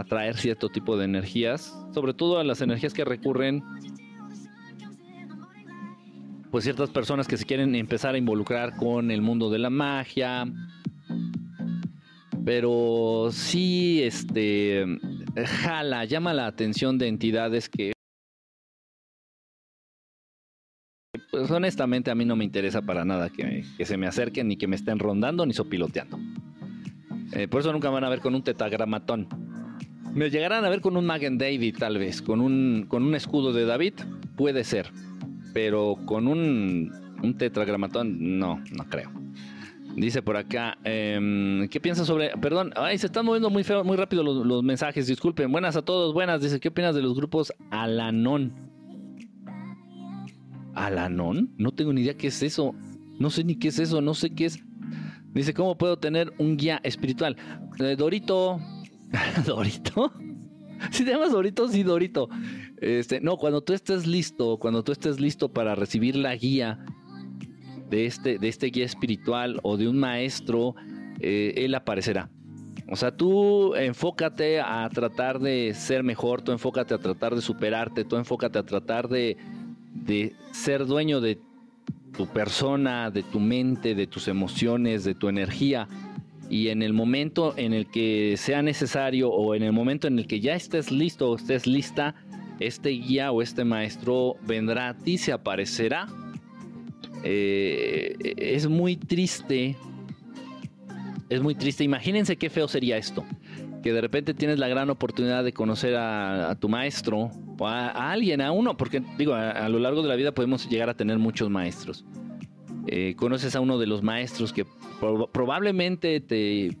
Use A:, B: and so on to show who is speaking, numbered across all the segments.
A: atraer cierto tipo de energías, sobre todo a las energías que recurren pues ciertas personas que se quieren empezar a involucrar con el mundo de la magia. Pero sí, este, jala, llama la atención de entidades que, pues honestamente a mí no me interesa para nada que, se me acerquen, ni que me estén rondando, ni sopiloteando. Eh, por eso nunca van a ver con un tetagramatón. Me llegarán a ver con un Magen David, tal vez, con un, con un escudo de David, puede ser pero con un, un tetragramatón, no, no creo. Dice por acá, em, ¿qué piensas sobre...? Perdón, ay, se están moviendo muy feo, muy rápido los, mensajes, disculpen. Buenas a todos, buenas. Dice, ¿qué opinas de los grupos Alanón? ¿Alanón? No tengo ni idea qué es eso. No sé ni qué es eso, no sé qué es. Dice, ¿cómo puedo tener un guía espiritual? Eh, Dorito. ¿Dorito? Si te llamas Dorito, sí, Dorito. Este, no, cuando tú estés listo, cuando tú estés listo para recibir la guía de este, de este guía espiritual o de un maestro, eh, él aparecerá. O sea, tú enfócate a tratar de ser mejor, tú enfócate a tratar de superarte, tú enfócate a tratar de, de ser dueño de tu persona, de tu mente, de tus emociones, de tu energía y en el momento en el que sea necesario o en el momento en el que ya estés listo o estés lista, este guía o este maestro vendrá a ti, se aparecerá. Eh, es muy triste. Es muy triste. Imagínense qué feo sería esto. Que de repente tienes la gran oportunidad de conocer a, tu maestro o a, alguien, a uno, porque digo, a, lo largo de la vida podemos llegar a tener muchos maestros. Eh, conoces a uno de los maestros que probablemente te,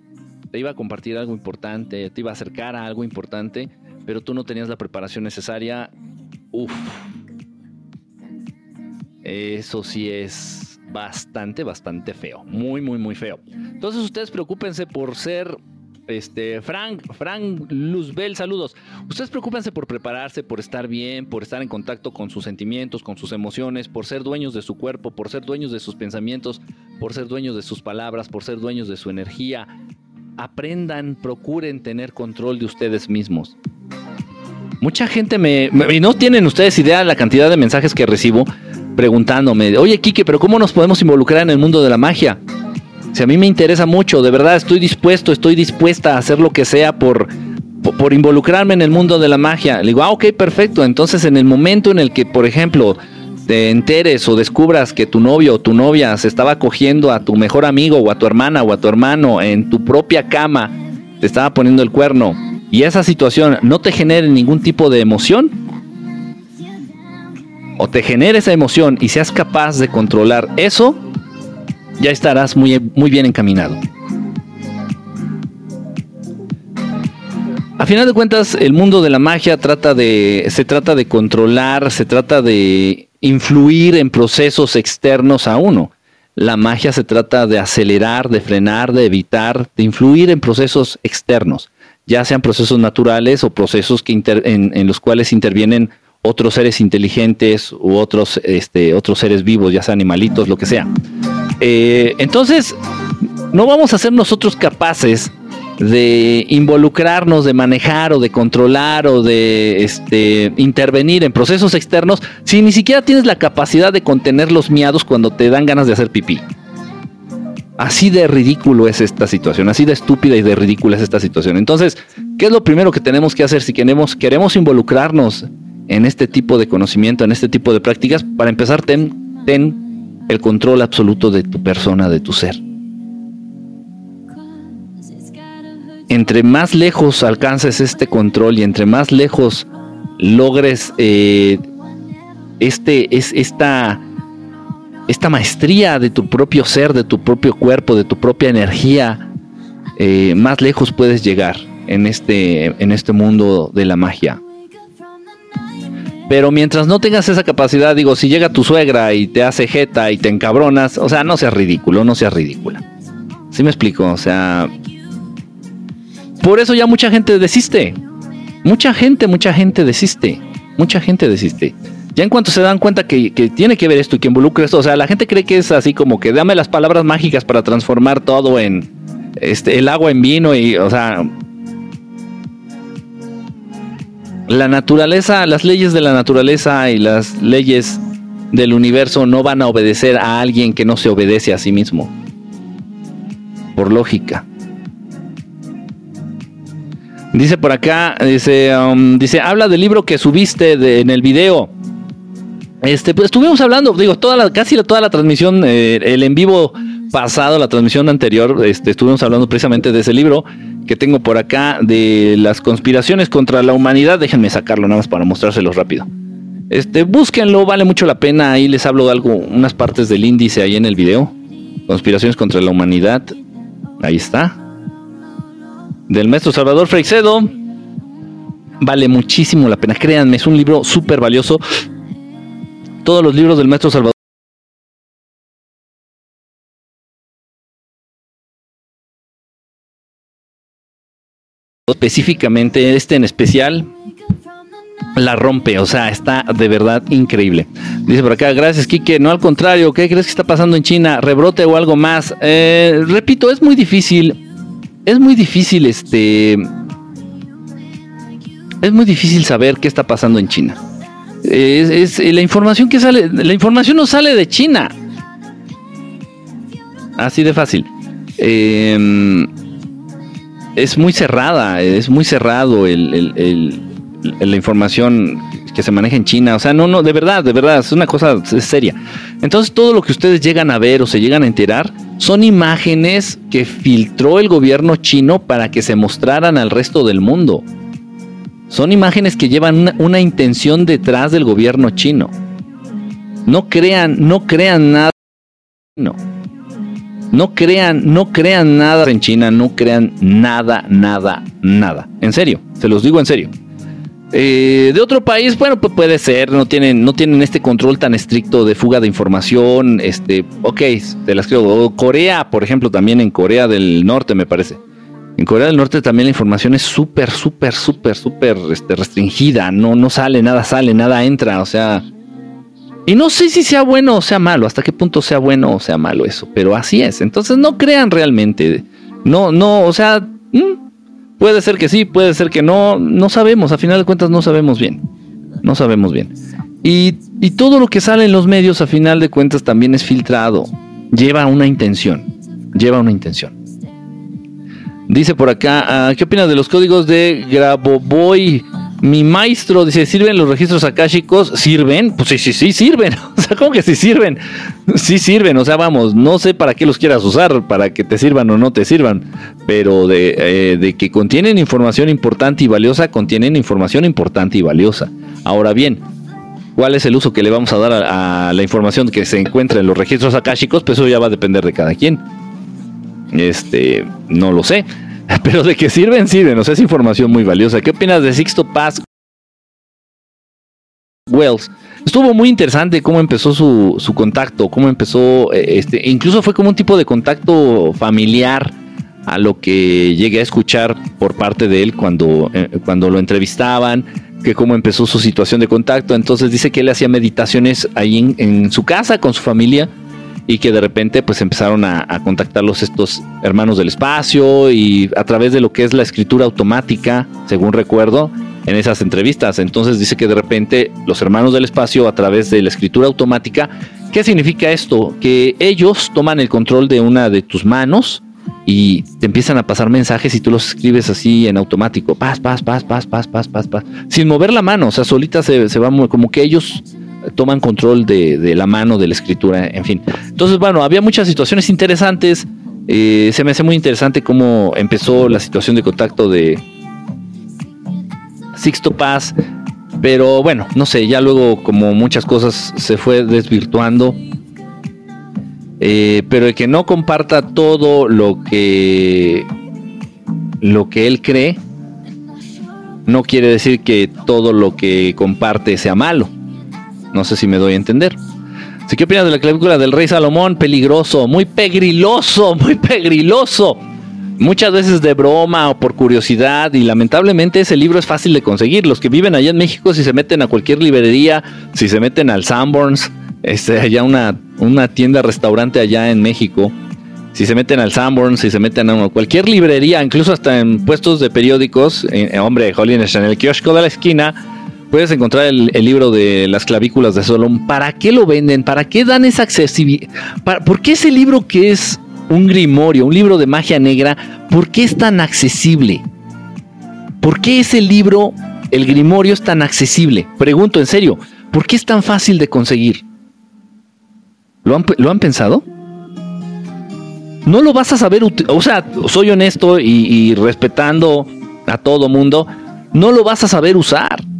A: te iba a compartir algo importante, te iba a acercar a algo importante pero tú no tenías la preparación necesaria, uff, eso sí es bastante, bastante feo, muy, muy, muy feo. Entonces ustedes preocúpense por ser este, Frank, Frank Luzbel, saludos. Ustedes preocúpense por prepararse, por estar bien, por estar en contacto con sus sentimientos, con sus emociones, por ser dueños de su cuerpo, por ser dueños de sus pensamientos, por ser dueños de sus palabras, por ser dueños de su energía. Aprendan, procuren tener control de ustedes mismos. Mucha gente me, Y no tienen ustedes idea de la cantidad de mensajes que recibo preguntándome, oye Kike, pero ¿cómo nos podemos involucrar en el mundo de la magia? Si a mí me interesa mucho, de verdad estoy dispuesto, estoy dispuesta a hacer lo que sea por, por, involucrarme en el mundo de la magia. Le digo, ah, ok, perfecto. Entonces, en el momento en el que, por ejemplo, te enteres o descubras que tu novio o tu novia se estaba cogiendo a tu mejor amigo o a tu hermana o a tu hermano en tu propia cama, te estaba poniendo el cuerno y esa situación no te genere ningún tipo de emoción, o te genere esa emoción y seas capaz de controlar eso, ya estarás muy, muy bien encaminado. A final de cuentas, el mundo de la magia trata de, se trata de controlar, se trata de influir en procesos externos a uno. La magia se trata de acelerar, de frenar, de evitar, de influir en procesos externos ya sean procesos naturales o procesos que en, los cuales intervienen otros seres inteligentes u otros, este, otros seres vivos, ya sean animalitos, lo que sea. Eh, entonces, no vamos a ser nosotros capaces de involucrarnos, de manejar o de controlar o de este, intervenir en procesos externos si ni siquiera tienes la capacidad de contener los miados cuando te dan ganas de hacer pipí. Así de ridículo es esta situación, así de estúpida y de ridícula es esta situación. Entonces, ¿qué es lo primero que tenemos que hacer si queremos, queremos involucrarnos en este tipo de conocimiento, en este tipo de prácticas? Para empezar, ten, ten el control absoluto de tu persona, de tu ser. Entre más lejos alcances este control y entre más lejos logres eh, este, es, esta esta maestría de tu propio ser, de tu propio cuerpo, de tu propia energía, eh, más lejos puedes llegar en este, en este mundo de la magia. Pero mientras no tengas esa capacidad, digo, si llega tu suegra y te hace jeta y te encabronas, o sea, no seas ridículo, no seas ridícula. ¿Sí me explico? O sea, por eso ya mucha gente desiste. Mucha gente, mucha gente desiste. Mucha gente desiste. Ya en cuanto se dan cuenta que, tiene que ver esto y que involucra esto, o sea, la gente cree que es así como que dame las palabras mágicas para transformar todo en este, el agua en vino y, o sea, la naturaleza, las leyes de la naturaleza y las leyes del universo no van a obedecer a alguien que no se obedece a sí mismo. Por lógica. Dice por acá, dice, um, dice, habla del libro que subiste en el video. Este, pues estuvimos hablando, digo, toda la, casi toda la transmisión, eh, el en vivo pasado, la transmisión anterior, este, estuvimos hablando precisamente de ese libro que tengo por acá de las conspiraciones contra la humanidad. Déjenme sacarlo nada más para mostrárselo rápido. Este, búsquenlo, vale mucho la pena. Ahí les hablo de algo, unas partes del índice ahí en el video. Conspiraciones contra la humanidad. Ahí está. Del maestro Salvador Freixedo. Vale muchísimo la pena. Créanme, es un libro súper valioso. Todos los libros del maestro Salvador específicamente este en especial la rompe, o sea, está de verdad increíble. Dice por acá, gracias Kike, no al contrario, ¿qué crees que está pasando en China? ¿Rebrote o algo más? Eh, repito, es muy difícil, es muy difícil este... Es muy difícil saber qué está pasando en China. Es, la información que sale, la información no sale de China. Así de fácil. Eh, es muy cerrada, es muy cerrado el, la información que se maneja en China. O sea, no, no, de verdad, de verdad, es una cosa seria. Entonces, todo lo que ustedes llegan a ver o se llegan a enterar son imágenes que filtró el gobierno chino para que se mostraran al resto del mundo. Son imágenes que llevan una, una intención detrás del gobierno chino. No crean, no crean nada. No. No crean, no crean nada en China, no crean nada, nada, nada. En serio, se los digo en serio. Eh, de otro país, bueno, pues puede ser, no tienen, no tienen este control tan estricto de fuga de información, este, ok, te las creo. Corea, por ejemplo, también en Corea del Norte, me parece. En Corea del Norte también la información es súper, súper, súper, súper este, restringida. No, no sale, nada sale, nada entra. O sea, y no sé si sea bueno o sea malo, hasta qué punto sea bueno o sea malo eso, pero así es. Entonces no crean realmente. No, no, o sea, puede ser que sí, puede ser que no, no sabemos, a final de cuentas no sabemos bien. No sabemos bien. Y, y todo lo que sale en los medios, a final de cuentas, también es filtrado. Lleva una intención. Lleva una intención. Dice por acá, ah, ¿qué opinas de los códigos de Grabovoi? Mi maestro dice, ¿sirven los registros akáshicos? ¿Sirven? Pues sí, sí, sí, sirven. O sea, ¿cómo que sí sirven? Sí sirven, o sea, vamos, no sé para qué los quieras usar, para que te sirvan o no te sirvan, pero de, eh, de que contienen información importante y valiosa, contienen información importante y valiosa. Ahora bien, ¿cuál es el uso que le vamos a dar a, la información que se encuentra en los registros akáshicos? Pues eso ya va a depender de cada quien. Este, no lo sé. Pero de que sirven, sirven. O sea, es información muy valiosa. ¿Qué opinas de Sixto Paz Wells? Estuvo muy interesante cómo empezó su, su contacto, cómo empezó, eh, este, incluso fue como un tipo de contacto familiar a lo que llegué a escuchar por parte de él cuando, eh, cuando lo entrevistaban, que cómo empezó su situación de contacto. Entonces dice que él hacía meditaciones ahí en, en su casa con su familia y que de repente pues empezaron a, contactarlos estos hermanos del espacio y a través de lo que es la escritura automática, según recuerdo, en esas entrevistas. Entonces dice que de repente los hermanos del espacio a través de la escritura automática, ¿qué significa esto? Que ellos toman el control de una de tus manos y te empiezan a pasar mensajes y tú los escribes así en automático, paz, paz, paz, paz, paz, paz, paz, paz, sin mover la mano, o sea, solita se, se va como que ellos toman control de, la mano, de la escritura, en fin. Entonces, bueno, había muchas situaciones interesantes. Eh, se me hace muy interesante cómo empezó la situación de contacto de Sixto Paz. Pero bueno, no sé, ya luego como muchas cosas se fue desvirtuando. Eh, pero el que no comparta todo lo que lo que él cree no quiere decir que todo lo que comparte sea malo. No sé si me doy a entender. ¿Qué opinas de la clavícula del rey Salomón? Peligroso, muy pegriloso, muy pegriloso. Muchas veces de broma o por curiosidad y lamentablemente ese libro es fácil de conseguir. Los que viven allá en México, si se meten a cualquier librería, si se meten al Sanborns, este, allá una, una tienda, restaurante allá en México, si se meten al Sanborn, si se meten a cualquier librería, incluso hasta en puestos de periódicos, hombre, Holiness en el kiosco de la esquina, puedes encontrar el, libro de las clavículas de Solón. ¿Para qué lo venden? ¿Para qué dan esa accesibilidad? ¿Por qué ese libro que es un grimorio, un libro de magia negra, por qué es tan accesible? ¿Por qué ese libro, el grimorio, es tan accesible? Pregunto en serio, ¿por qué es tan fácil de conseguir? ¿Lo han, ¿lo han pensado? no lo vas a saber, o sea, soy honesto y, respetando a todo mundo, no lo vas a saber usar.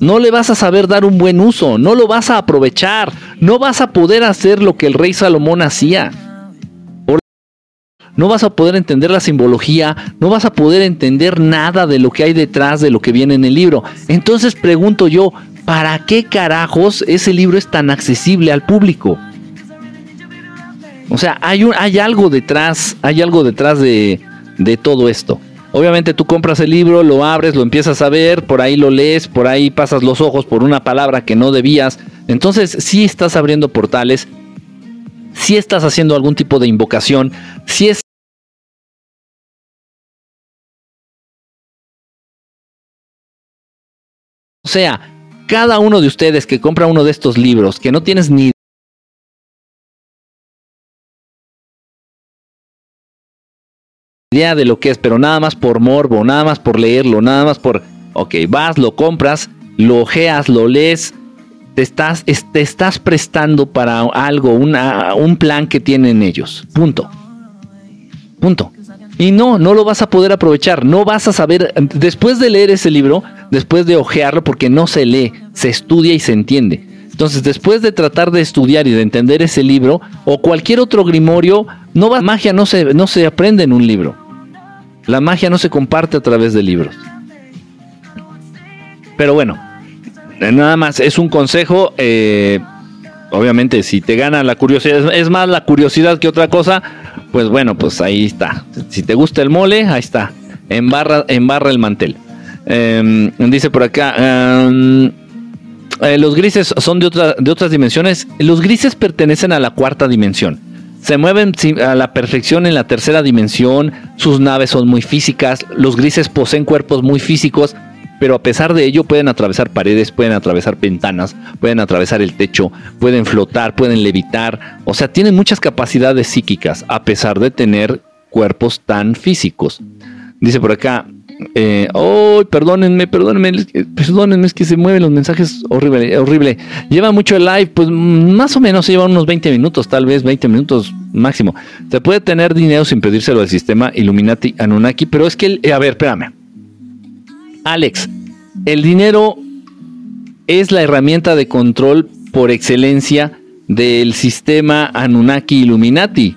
A: No le vas a saber dar un buen uso, no lo vas a aprovechar, no vas a poder hacer lo que el rey Salomón hacía. No vas a poder entender la simbología, no vas a poder entender nada de lo que hay detrás de lo que viene en el libro. Entonces pregunto yo, ¿para qué carajos ese libro es tan accesible al público? O sea, hay, un, hay algo detrás, hay algo detrás de, de todo esto. Obviamente tú compras el libro, lo abres, lo empiezas a ver, por ahí lo lees, por ahí pasas los ojos por una palabra que no debías. Entonces sí estás abriendo portales, sí estás haciendo algún tipo de invocación, sí es... O sea, cada uno de ustedes que compra uno de estos libros, que no tienes ni idea de lo que es, pero nada más por morbo, nada más por leerlo, nada más por, ok, vas, lo compras, lo ojeas, lo lees, te estás, te estás prestando para algo, un plan que tienen ellos. Punto. Punto. Y no, no lo vas a poder aprovechar, no vas a saber, después de leer ese libro, después de ojearlo, porque no se lee, se estudia y se entiende. Entonces, después de tratar de estudiar y de entender ese libro, o cualquier otro grimorio, no va, magia no se, no se aprende en un libro. La magia no se comparte a través de libros. Pero bueno, eh, nada más, es un consejo. Eh, obviamente, si te gana la curiosidad, es más la curiosidad que otra cosa, pues bueno, pues ahí está. Si te gusta el mole, ahí está. Embarra, embarra el mantel. Em, dice por acá. Em, eh, los grises son de, de otras dimensiones. Los grises pertenecen a la cuarta dimensión. Se mueven a la perfección en la tercera dimensión. Sus naves son muy físicas. Los grises poseen cuerpos muy físicos. Pero a pesar de ello pueden atravesar paredes, pueden atravesar ventanas, pueden atravesar el techo, pueden flotar, pueden levitar. O sea, tienen muchas capacidades psíquicas a pesar de tener cuerpos tan físicos. Dice por acá, eh, oh, perdónenme, perdónenme, perdónenme, es que se mueven los mensajes horrible, horrible. Lleva mucho el live, pues más o menos lleva unos 20 minutos, tal vez 20 minutos máximo. Se puede tener dinero sin pedírselo al sistema Illuminati Anunnaki, pero es que, eh, a ver, espérame. Alex, el dinero es la herramienta de control por excelencia del sistema Anunnaki Illuminati.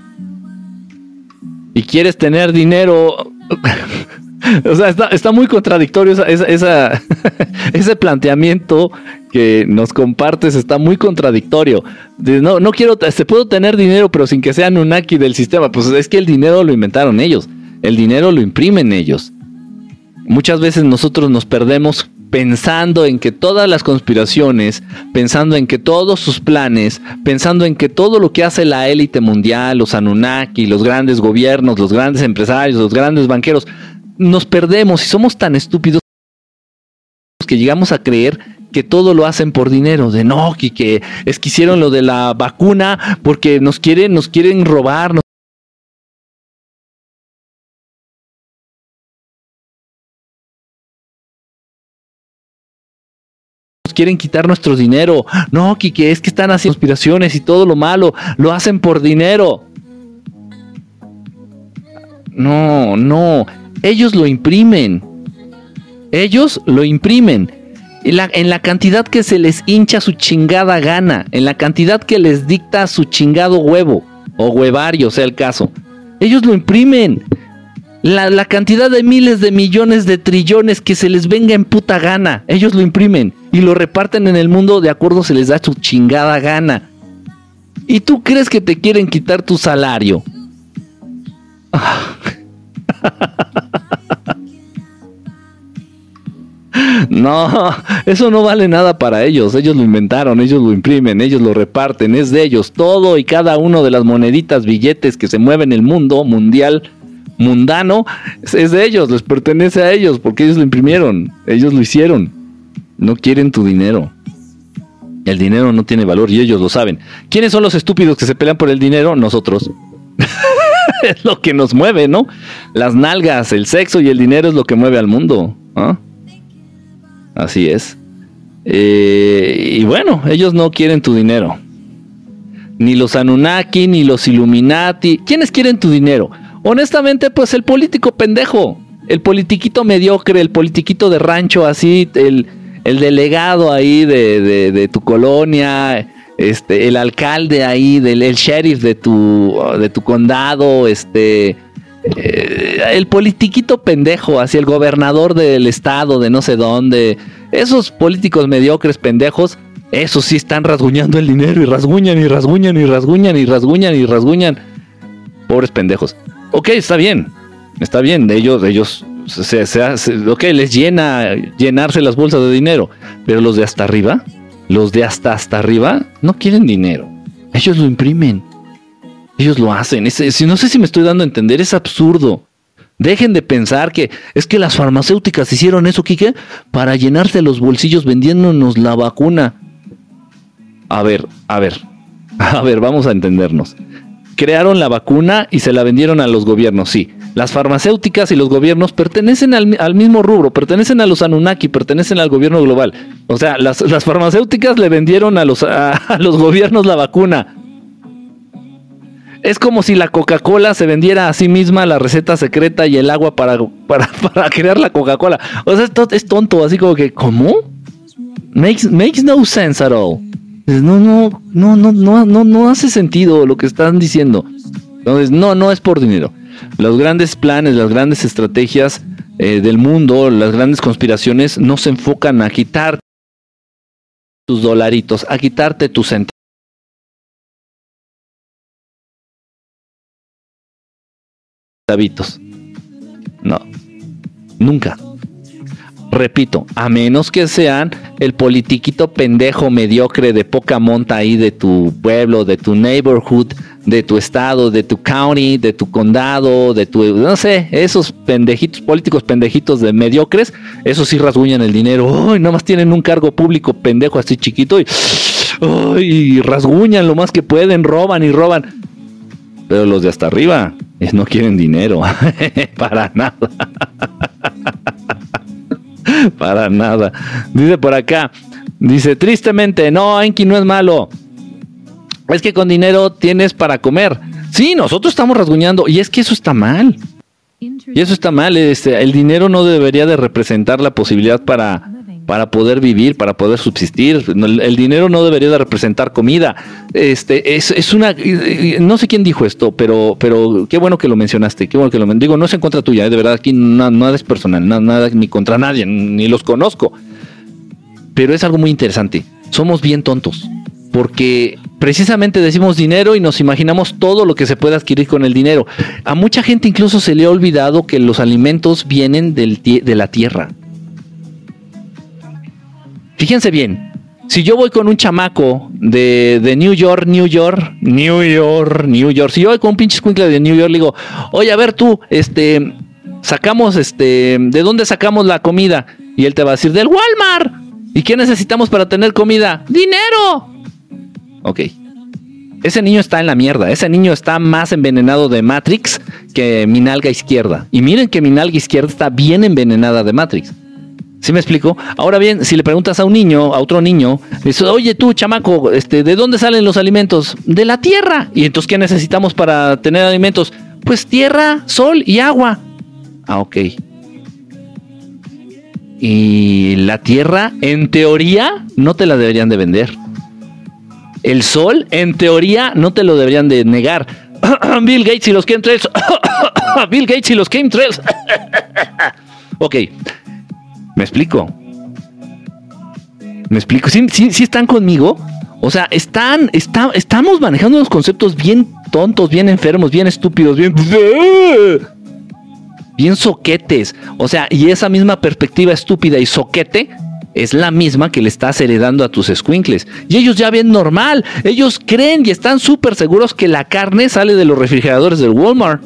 A: Y quieres tener dinero O sea, está, muy contradictorio esa, ese planteamiento que nos compartes, está muy contradictorio. no, no quiero, se puedo tener dinero, pero sin que sean un aquí del sistema. Pues es que el dinero lo inventaron ellos, el dinero lo imprimen ellos. Muchas veces nosotros nos perdemos pensando en que todas las conspiraciones, pensando en que todos sus planes, pensando en que todo lo que hace la élite mundial, los Anunnaki, los grandes gobiernos, los grandes empresarios, los grandes banqueros, nos perdemos y somos tan estúpidos que llegamos a creer que todo lo hacen por dinero, de no, que, es que hicieron lo de la vacuna porque nos quieren, nos quieren robar, nos quieren quitar nuestro dinero. No, que es que están haciendo conspiraciones y todo lo malo lo hacen por dinero. No, no. Ellos lo imprimen. Ellos lo imprimen. En la, cantidad que se les hincha su chingada gana. En la cantidad que les dicta su chingado huevo. O huevario, sea el caso. Ellos lo imprimen. La, cantidad de miles de millones de trillones que se les venga en puta gana. Ellos lo imprimen. Y lo reparten en el mundo de acuerdo se les da su chingada gana. ¿Y tú crees que te quieren quitar tu salario? No, eso no vale nada para ellos. Ellos lo inventaron, ellos lo imprimen, ellos lo reparten, es de ellos. Todo y cada uno de las moneditas, billetes que se mueven en el mundo mundial, mundano, es de ellos, les pertenece a ellos, porque ellos lo imprimieron, ellos lo hicieron. No quieren tu dinero. El dinero no tiene valor y ellos lo saben. ¿Quiénes son los estúpidos que se pelean por el dinero? Nosotros. es lo que nos mueve, ¿no? Las nalgas, el sexo y el dinero es lo que mueve al mundo. ¿ah? Así es. Eh, y bueno, ellos no quieren tu dinero. Ni los Anunnaki, ni los Illuminati. ¿Quiénes quieren tu dinero? Honestamente, pues el político pendejo. El politiquito mediocre, el politiquito de rancho, así, el, el delegado ahí de, de, tu colonia, este, el alcalde ahí, del, el sheriff de tu, de tu condado, este, eh, el politiquito pendejo, así el gobernador del estado de no sé dónde, esos políticos mediocres pendejos, esos sí están rasguñando el dinero y rasguñan y rasguñan y rasguñan y rasguñan y rasguñan. Pobres pendejos. Ok, está bien, está bien, ellos, ellos, se, ok, les llena llenarse las bolsas de dinero, pero los de hasta arriba, los de hasta hasta arriba, no quieren dinero. Ellos lo imprimen. Ellos lo hacen. si no sé si me estoy dando a entender, es absurdo. Dejen de pensar que es que las farmacéuticas hicieron eso, Kike, para llenarse los bolsillos vendiéndonos la vacuna. A ver, a ver, a ver, vamos a entendernos. Crearon la vacuna y se la vendieron a los gobiernos, sí. Las farmacéuticas y los gobiernos pertenecen al, mismo rubro, pertenecen a los Anunnaki, pertenecen al gobierno global. O sea, las, farmacéuticas le vendieron a los, a los gobiernos la vacuna es como si la Coca-Cola se vendiera a sí misma la receta secreta y el agua para, para, crear la Coca-Cola. O sea, es tonto, así como que, ¿cómo? Makes, makes no sense at all. No, no, no, no, no, no, no hace sentido lo que están diciendo. Entonces, no, no es por dinero. Los grandes planes, las grandes estrategias eh, del mundo, las grandes conspiraciones no se enfocan a quitar tus dolaritos, a quitarte tus centavos No, nunca. Repito, a menos que sean el politiquito pendejo mediocre de poca monta ahí de tu pueblo, de tu neighborhood, de tu estado, de tu county, de tu condado, de tu, no sé, esos pendejitos, políticos pendejitos de mediocres, esos sí rasguñan el dinero, nada más tienen un cargo público pendejo así chiquito y rasguñan lo más que pueden, roban y roban. Pero los de hasta arriba no quieren dinero. Para nada. Para nada. Dice por acá. Dice, tristemente, no, Enki no es malo. Es que con dinero tienes para comer. Sí, nosotros estamos rasguñando. Y es que eso está mal. Y eso está mal. Este, el dinero no debería de representar la posibilidad para para poder vivir, para poder subsistir. El, dinero no debería de representar comida. Este, es, una, no sé quién dijo esto, pero, pero qué bueno que lo mencionaste, qué bueno que lo digo, no es en contra tuya, ¿eh? de verdad aquí nada, es personal, nada, nada ni contra nadie, ni los conozco. Pero es algo muy interesante. Somos bien tontos, porque precisamente decimos dinero y nos imaginamos todo lo que se puede adquirir con el dinero. A mucha gente incluso se le ha olvidado que los alimentos vienen del, de la tierra. Fíjense bien, si yo voy con un chamaco de, New York, New York, New York, New York, si yo voy con un pinche escuincle de New York, le digo, oye, a ver tú, este, sacamos, este, ¿de dónde sacamos la comida? Y él te va a decir, del Walmart. ¿Y qué necesitamos para tener comida? ¡Dinero! Ok. Ese niño está en la mierda. Ese niño está más envenenado de Matrix que mi nalga izquierda. Y miren que mi nalga izquierda está bien envenenada de Matrix. ¿Sí me explico? Ahora bien, si le preguntas a un niño, a otro niño, dice, oye tú, chamaco, este, ¿de dónde salen los alimentos? De la tierra. ¿Y entonces qué necesitamos para tener alimentos? Pues tierra, sol y agua. Ah, ok. Y la tierra, en teoría, no te la deberían de vender. El sol, en teoría, no te lo deberían de negar. Bill Gates y los chemtrails. Bill Gates y los chemtrails. ok. ¿Me explico? ¿Me explico? ¿Sí, están conmigo? O sea, están, estamos manejando unos conceptos bien tontos, bien enfermos, bien estúpidos, bien... bien soquetes. O sea, y esa misma perspectiva estúpida y soquete es la misma que le estás heredando a tus squinkles. Y ellos ya ven normal. Ellos creen y están súper seguros que la carne sale de los refrigeradores del Walmart.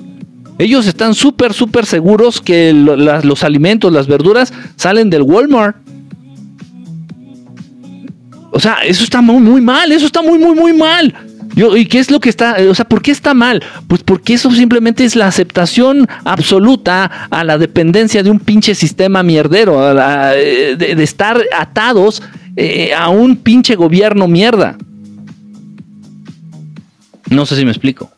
A: Ellos están súper, súper seguros que los alimentos, las verduras salen del Walmart. O sea, eso está muy, muy mal. Eso está muy, muy, muy mal. ¿Y qué es lo que está? O sea, ¿por qué está mal? Pues porque eso simplemente es la aceptación absoluta a la dependencia de un pinche sistema mierdero, de, estar atados eh, a un pinche gobierno mierda. No sé si me explico.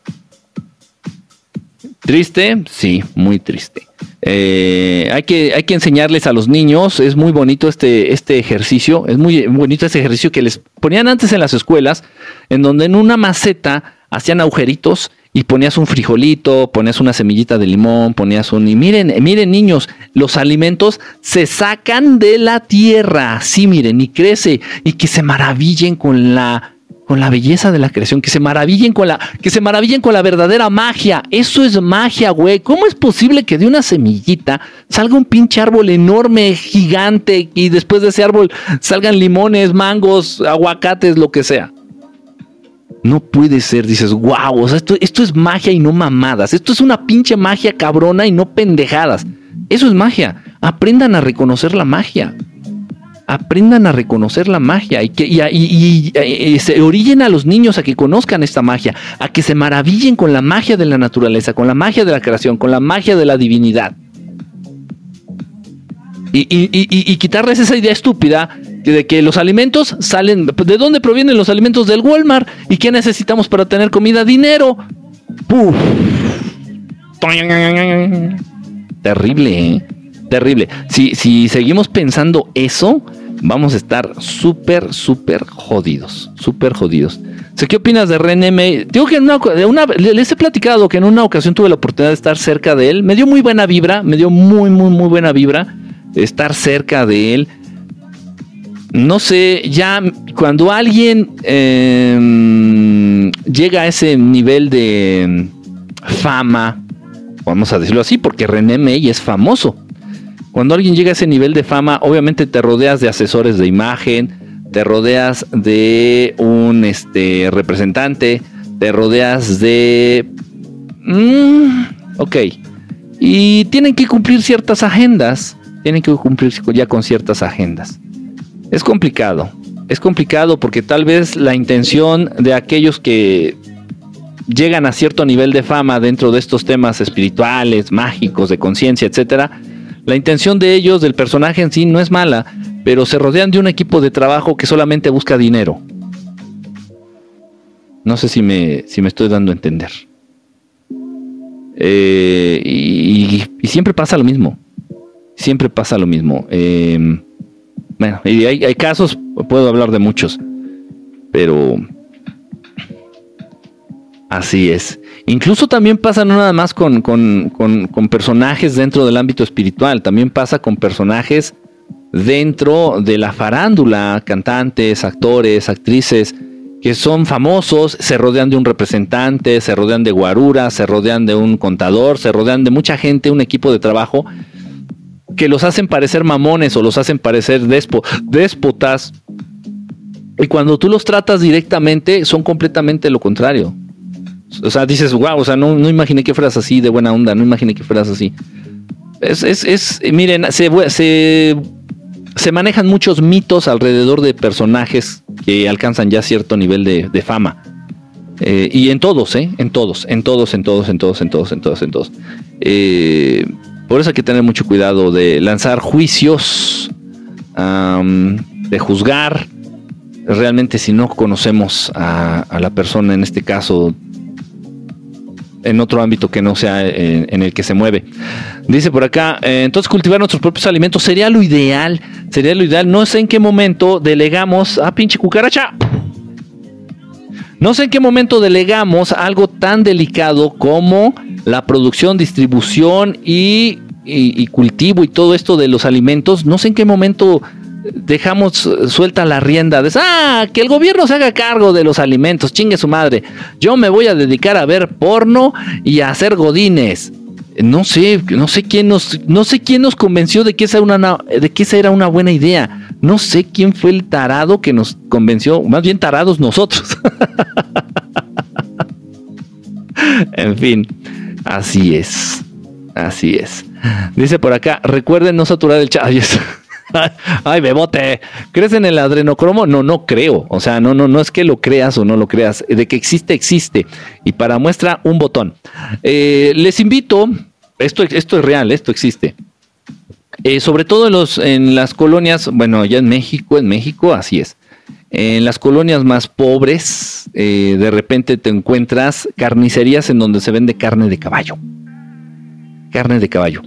A: Triste, sí, muy triste. Eh, hay, que, hay que enseñarles a los niños, es muy bonito este, este ejercicio, es muy bonito este ejercicio que les ponían antes en las escuelas, en donde en una maceta hacían agujeritos y ponías un frijolito, ponías una semillita de limón, ponías un... Y miren, miren niños, los alimentos se sacan de la tierra, sí, miren, y crece, y que se maravillen con la con la belleza de la creación, que se maravillen con la, que se maravillen con la verdadera magia. Eso es magia, güey. ¿Cómo es posible que de una semillita salga un pinche árbol enorme, gigante, y después de ese árbol salgan limones, mangos, aguacates, lo que sea? No puede ser, dices, wow, o sea, esto, esto es magia y no mamadas. Esto es una pinche magia cabrona y no pendejadas. Eso es magia. Aprendan a reconocer la magia aprendan a reconocer la magia y que y, se orillen a los niños a que conozcan esta magia, a que se maravillen con la magia de la naturaleza, con la magia de la creación, con la magia de la divinidad. Y, quitarles esa idea estúpida de que los alimentos salen, ¿de dónde provienen los alimentos del Walmart? ¿Y qué necesitamos para tener comida? Dinero. Puf. Terrible, ¿eh? Terrible. Si, si seguimos pensando eso, vamos a estar súper, súper jodidos. Súper jodidos. ¿Qué opinas de René May? Digo que en una, les he platicado que en una ocasión tuve la oportunidad de estar cerca de él. Me dio muy buena vibra, me dio muy, muy, muy buena vibra estar cerca de él. No sé, ya cuando alguien em, llega a ese nivel de fama, vamos a decirlo así, porque René May es famoso. Cuando alguien llega a ese nivel de fama, obviamente te rodeas de asesores de imagen, te rodeas de un este, representante, te rodeas de... Mm, ok. Y tienen que cumplir ciertas agendas. Tienen que cumplir ya con ciertas agendas. Es complicado. Es complicado porque tal vez la intención de aquellos que llegan a cierto nivel de fama dentro de estos temas espirituales, mágicos, de conciencia, etcétera, la intención de ellos, del personaje en sí, no es mala, pero se rodean de un equipo de trabajo que solamente busca dinero. No sé si me, si me estoy dando a entender. Eh, y, siempre pasa lo mismo. Siempre pasa lo mismo. Em, bueno, y hay, hay casos, puedo hablar de muchos, pero así es. Incluso también pasa no nada más con, personajes dentro del ámbito espiritual, también pasa con personajes dentro de la farándula, cantantes, actores, actrices que son famosos, se rodean de un representante, se rodean de guaruras, se rodean de un contador, se rodean de mucha gente, un equipo de trabajo que los hacen parecer mamones o los hacen parecer déspotas. Y cuando tú los tratas directamente, son completamente lo contrario. O sea, dices, wow, o sea, no, no imaginé que fueras así de buena onda, no imaginé que fueras así. Es, es, es miren, se, se, se, manejan muchos mitos alrededor de personajes que alcanzan ya cierto nivel de, fama. Eh, y en todos, ¿eh? En todos, en todos, en todos, en todos, en todos, en todos, en todos. Eh, por eso hay que tener mucho cuidado de lanzar juicios, de juzgar. Realmente si no conocemos a, a la persona, en este caso en otro ámbito que no sea en, el que se mueve. Dice por acá, eh, entonces cultivar nuestros propios alimentos sería lo ideal, sería lo ideal. No sé en qué momento delegamos a pinche cucaracha. No sé en qué momento delegamos algo tan delicado como la producción, distribución y, y cultivo y todo esto de los alimentos. No sé en qué momento dejamos suelta la rienda de, ah, que el gobierno se haga cargo de los alimentos, chingue su madre. Yo me voy a dedicar a ver porno y a hacer godines. no sé, no sé quién nos, no sé quién nos convenció de que esa una, de que esa era una buena idea. No sé quién fue el tarado que nos convenció, más bien tarados nosotros. en fin, así es, así es. Dice por acá, recuerden no saturar el chat. Ay, bebote, ¿crees en el adrenocromo? No, no creo. O sea, no, no, no es que lo creas o no lo creas. De que existe, existe. Y para muestra, un botón. Eh, les invito, esto, esto es real, esto existe. Eh, sobre todo en, los, en las colonias, bueno, ya en México, en México, así es. En las colonias más pobres, eh, de repente te encuentras carnicerías en donde se vende carne de caballo. Carne de caballo.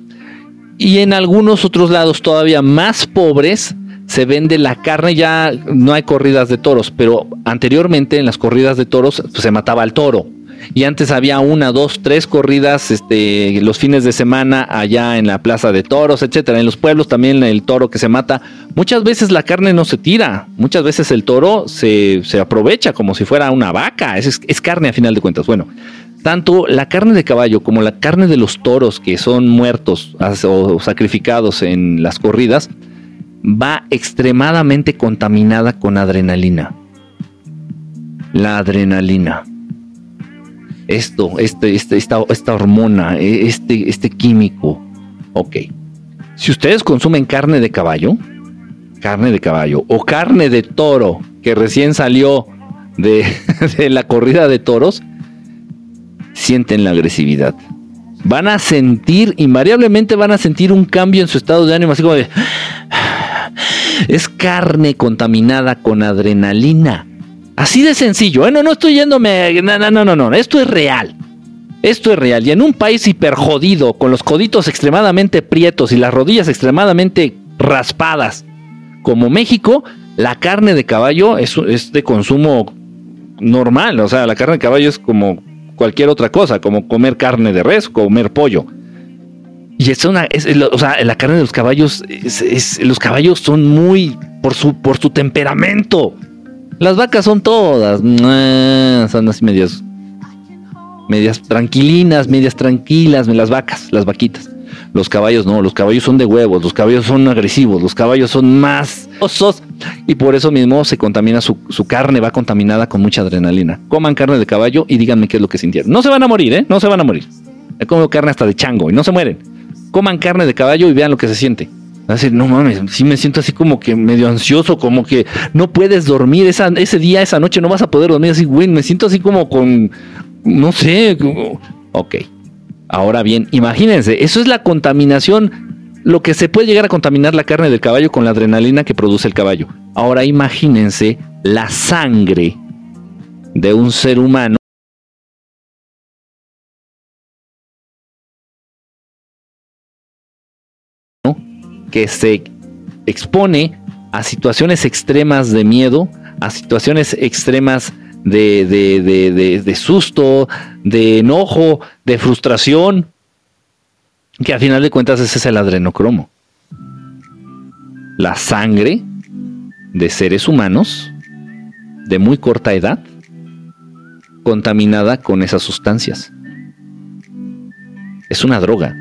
A: Y en algunos otros lados todavía más pobres se vende la carne, ya no hay corridas de toros, pero anteriormente en las corridas de toros pues, se mataba al toro. Y antes había una, dos, tres corridas este, los fines de semana allá en la plaza de toros, etcétera. En los pueblos también el toro que se mata. Muchas veces la carne no se tira, muchas veces el toro se, aprovecha como si fuera una vaca. Es, es carne a final de cuentas. Bueno, tanto la carne de caballo como la carne de los toros que son muertos o sacrificados en las corridas va extremadamente contaminada con adrenalina. La adrenalina. Esto, este, este, esta, hormona, e, este, este químico. Ok. Si ustedes consumen carne de caballo, carne de caballo o carne de toro que recién salió de la corrida de toros, sienten la agresividad. Van a sentir, invariablemente van a sentir un cambio en su estado de ánimo, así como de... Es carne contaminada con adrenalina. Así de sencillo. Bueno, ¿eh? no estoy yéndome... No, no, no, no, esto es real. Esto es real. Y en un país hiper jodido, con los coditos extremadamente prietos y las rodillas extremadamente raspadas, como México, la carne de caballo es, es de consumo normal. O sea, la carne de caballo es como cualquier otra cosa, como comer carne de res, comer pollo. Y es una, o sea, la carne de los caballos, es, los caballos son muy por su, por su temperamento. Las vacas son todas, son así medias, medias tranquilinas, medias tranquilas, las vacas, las vaquitas. Los caballos no, los caballos son de huevos, los caballos son agresivos, los caballos son más osos y por eso mismo se contamina su, carne, va contaminada con mucha adrenalina. Coman carne de caballo y díganme qué es lo que sintieron. No se van a morir, ¿eh? No se van a morir. He comido carne hasta de chango y no se mueren. Coman carne de caballo y vean lo que se siente. A decir, no mames, sí me siento así como que medio ansioso, como que no puedes dormir ese día, esa noche, no vas a poder dormir así, güey, me siento así como con, no sé, ok. Ahora bien, imagínense, eso es la contaminación, lo que se puede llegar a contaminar la carne del caballo con la adrenalina que produce el caballo. Ahora imagínense la sangre de un ser humano que se expone a situaciones extremas de miedo, a situaciones extremas de, de, de, susto, de enojo, de frustración, que a final de cuentas ese es el adrenocromo. La sangre de seres humanos de muy corta edad contaminada con esas sustancias. Es una droga,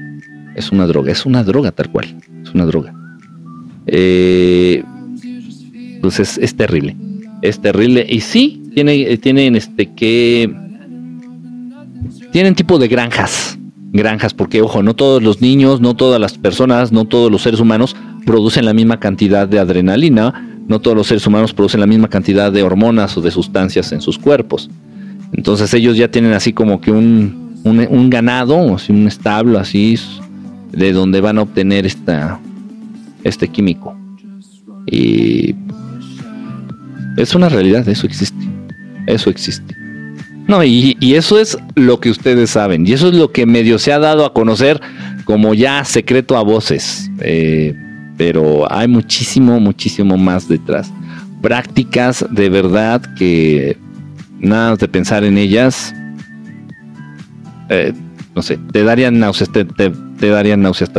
A: es una droga, es una droga tal cual, es una droga. Eh, pues es, es terrible, es terrible. Y sí, tiene, tienen este que tienen tipo de granjas, granjas, porque ojo, no todos los niños, no todas las personas, no todos los seres humanos producen la misma cantidad de adrenalina, no todos los seres humanos producen la misma cantidad de hormonas o de sustancias en sus cuerpos. Entonces ellos ya tienen así como que un, un, ganado, o un establo así, de donde van a obtener esta, este químico. Y es una realidad, eso existe. Eso existe. No, y, eso es lo que ustedes saben. Y eso es lo que medio se ha dado a conocer como ya secreto a voces. Eh, pero hay muchísimo, muchísimo más detrás. Prácticas de verdad que nada de pensar en ellas, eh, no sé, te darían náuseas, te, darían náuseas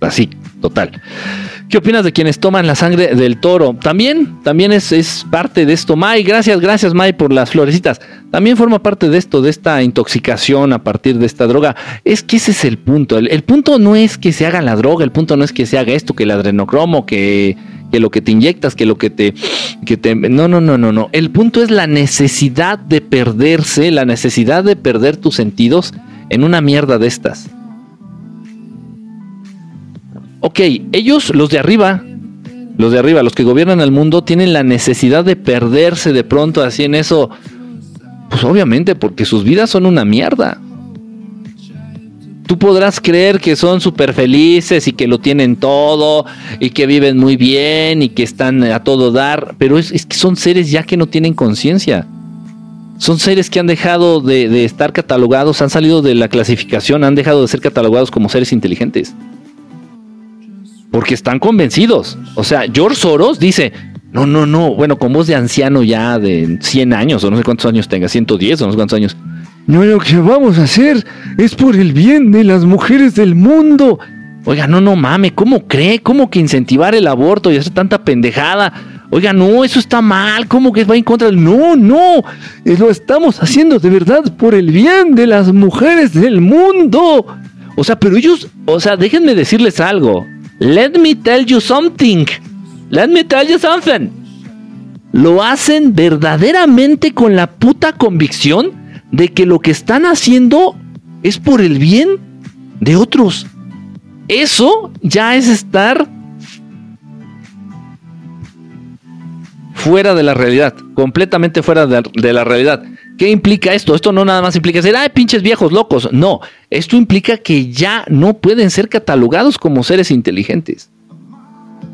A: así, total. ¿Qué opinas de quienes toman la sangre del toro? También, también es, es parte de esto. May, gracias, gracias May por las florecitas. También forma parte de esto, de esta intoxicación a partir de esta droga. Es que ese es el punto. El, punto no es que se haga la droga, el punto no es que se haga esto, que el adrenocromo, que, que lo que te inyectas, que lo que te, que te... No, no, no, no, no. El punto es la necesidad de perderse, la necesidad de perder tus sentidos en una mierda de estas. Ok, ellos, los de arriba, los de arriba, los que gobiernan el mundo, tienen la necesidad de perderse de pronto así en eso. Pues obviamente, porque sus vidas son una mierda. Tú podrás creer que son súper felices y que lo tienen todo y que viven muy bien y que están a todo dar, pero es, que son seres ya que no tienen conciencia. Son seres que han dejado de, de estar catalogados, han salido de la clasificación, han dejado de ser catalogados como seres inteligentes porque están convencidos. O sea, George Soros dice, no, no, no, bueno, con voz de anciano ya de 100 años, o no sé cuántos años tenga, 110 o no sé cuántos años. No, lo que vamos a hacer es por el bien de las mujeres del mundo. Oiga, no, no mame, ¿cómo cree? ¿Cómo que incentivar el aborto y hacer tanta pendejada? Oiga, no, eso está mal, ¿cómo que va en contra. No, no, lo estamos haciendo de verdad por el bien de las mujeres del mundo. O sea, pero ellos, o sea, déjenme decirles algo. Let me tell you something. Let me tell you something. Lo hacen verdaderamente con la puta convicción de que lo que están haciendo es por el bien de otros. Eso ya es estar fuera de la realidad, completamente fuera de, la realidad. ¿Qué implica esto? Esto no nada más implica decir, ay, pinches viejos locos. No, esto implica que ya no pueden ser catalogados como seres inteligentes.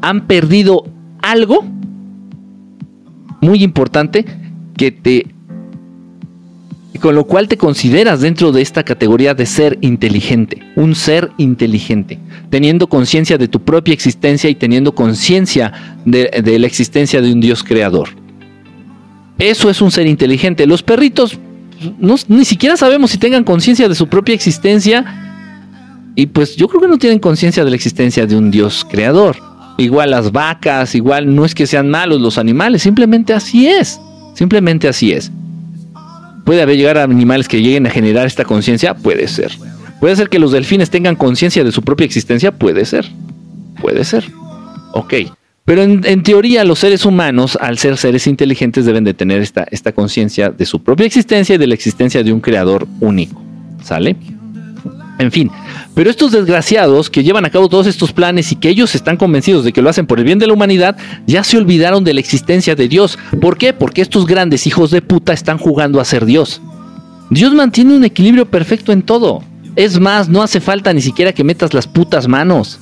A: Han perdido algo muy importante que te con lo cual te consideras dentro de esta categoría de ser inteligente, un ser inteligente, teniendo conciencia de tu propia existencia y teniendo conciencia de, de, la existencia de un Dios creador. Eso es un ser inteligente. Los perritos no, ni siquiera sabemos si tengan conciencia de su propia existencia y pues yo creo que no tienen conciencia de la existencia de un Dios creador. Igual las vacas, igual no es que sean malos los animales, simplemente así es. Simplemente así es. ¿Puede haber llegar a animales que lleguen a generar esta conciencia? Puede ser. ¿Puede ser que los delfines tengan conciencia de su propia existencia? Puede ser. Puede ser. Ok. Pero en, teoría los seres humanos, al ser seres inteligentes, deben de tener esta, esta conciencia de su propia existencia y de la existencia de un creador único. ¿Sale? En fin, pero estos desgraciados que llevan a cabo todos estos planes y que ellos están convencidos de que lo hacen por el bien de la humanidad, ya se olvidaron de la existencia de Dios. ¿Por qué? Porque estos grandes hijos de puta están jugando a ser Dios. Dios mantiene un equilibrio perfecto en todo. Es más, no hace falta ni siquiera que metas las putas manos.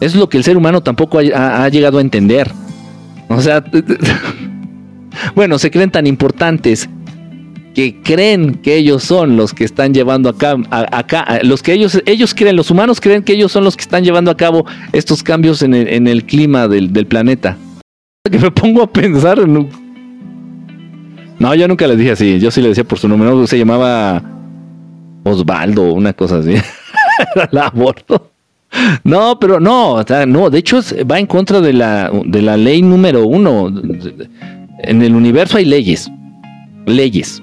A: Es lo que el ser humano tampoco ha, llegado a entender. O sea, bueno, se creen tan importantes que creen que ellos son los que están llevando acá, acá los que ellos, ellos creen, los humanos creen que ellos son los que están llevando a cabo estos cambios en el, clima del, planeta. Que me pongo a pensar en No, yo nunca les dije así, yo sí le decía por su número, se llamaba Osvaldo, una cosa así. Era el aborto. No, pero no, no, de hecho va en contra de la, de la ley número uno. En el universo hay leyes, leyes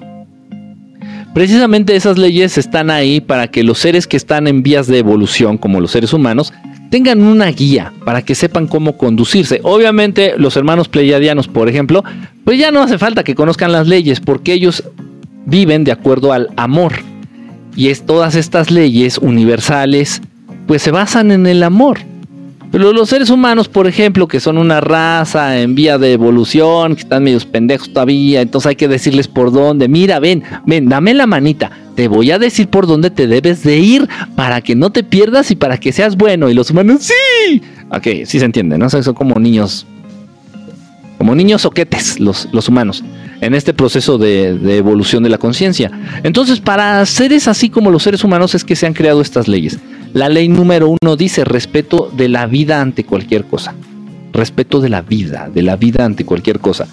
A: Precisamente esas leyes están ahí para que los seres que están en vías de evolución, como los seres humanos, tengan una guía para que sepan cómo conducirse. Obviamente los hermanos pleiadianos, por ejemplo, pues ya no hace falta que conozcan las leyes porque ellos viven de acuerdo al amor. Y es todas estas leyes universales, pues se basan en el amor. Pero los seres humanos, por ejemplo, que son una raza en vía de evolución, que están medios pendejos todavía, entonces hay que decirles por dónde. Mira, ven, ven, dame la manita. Te voy a decir por dónde te debes de ir para que no te pierdas y para que seas bueno. Y los humanos, sí. Ok, sí se entiende, ¿no? son como niños, como niños soquetes, los, los humanos, en este proceso de, de evolución de la conciencia. Entonces, para seres así como los seres humanos es que se han creado estas leyes. La ley número uno dice respeto de la vida ante cualquier cosa. Respeto de la vida, de la vida ante cualquier cosa.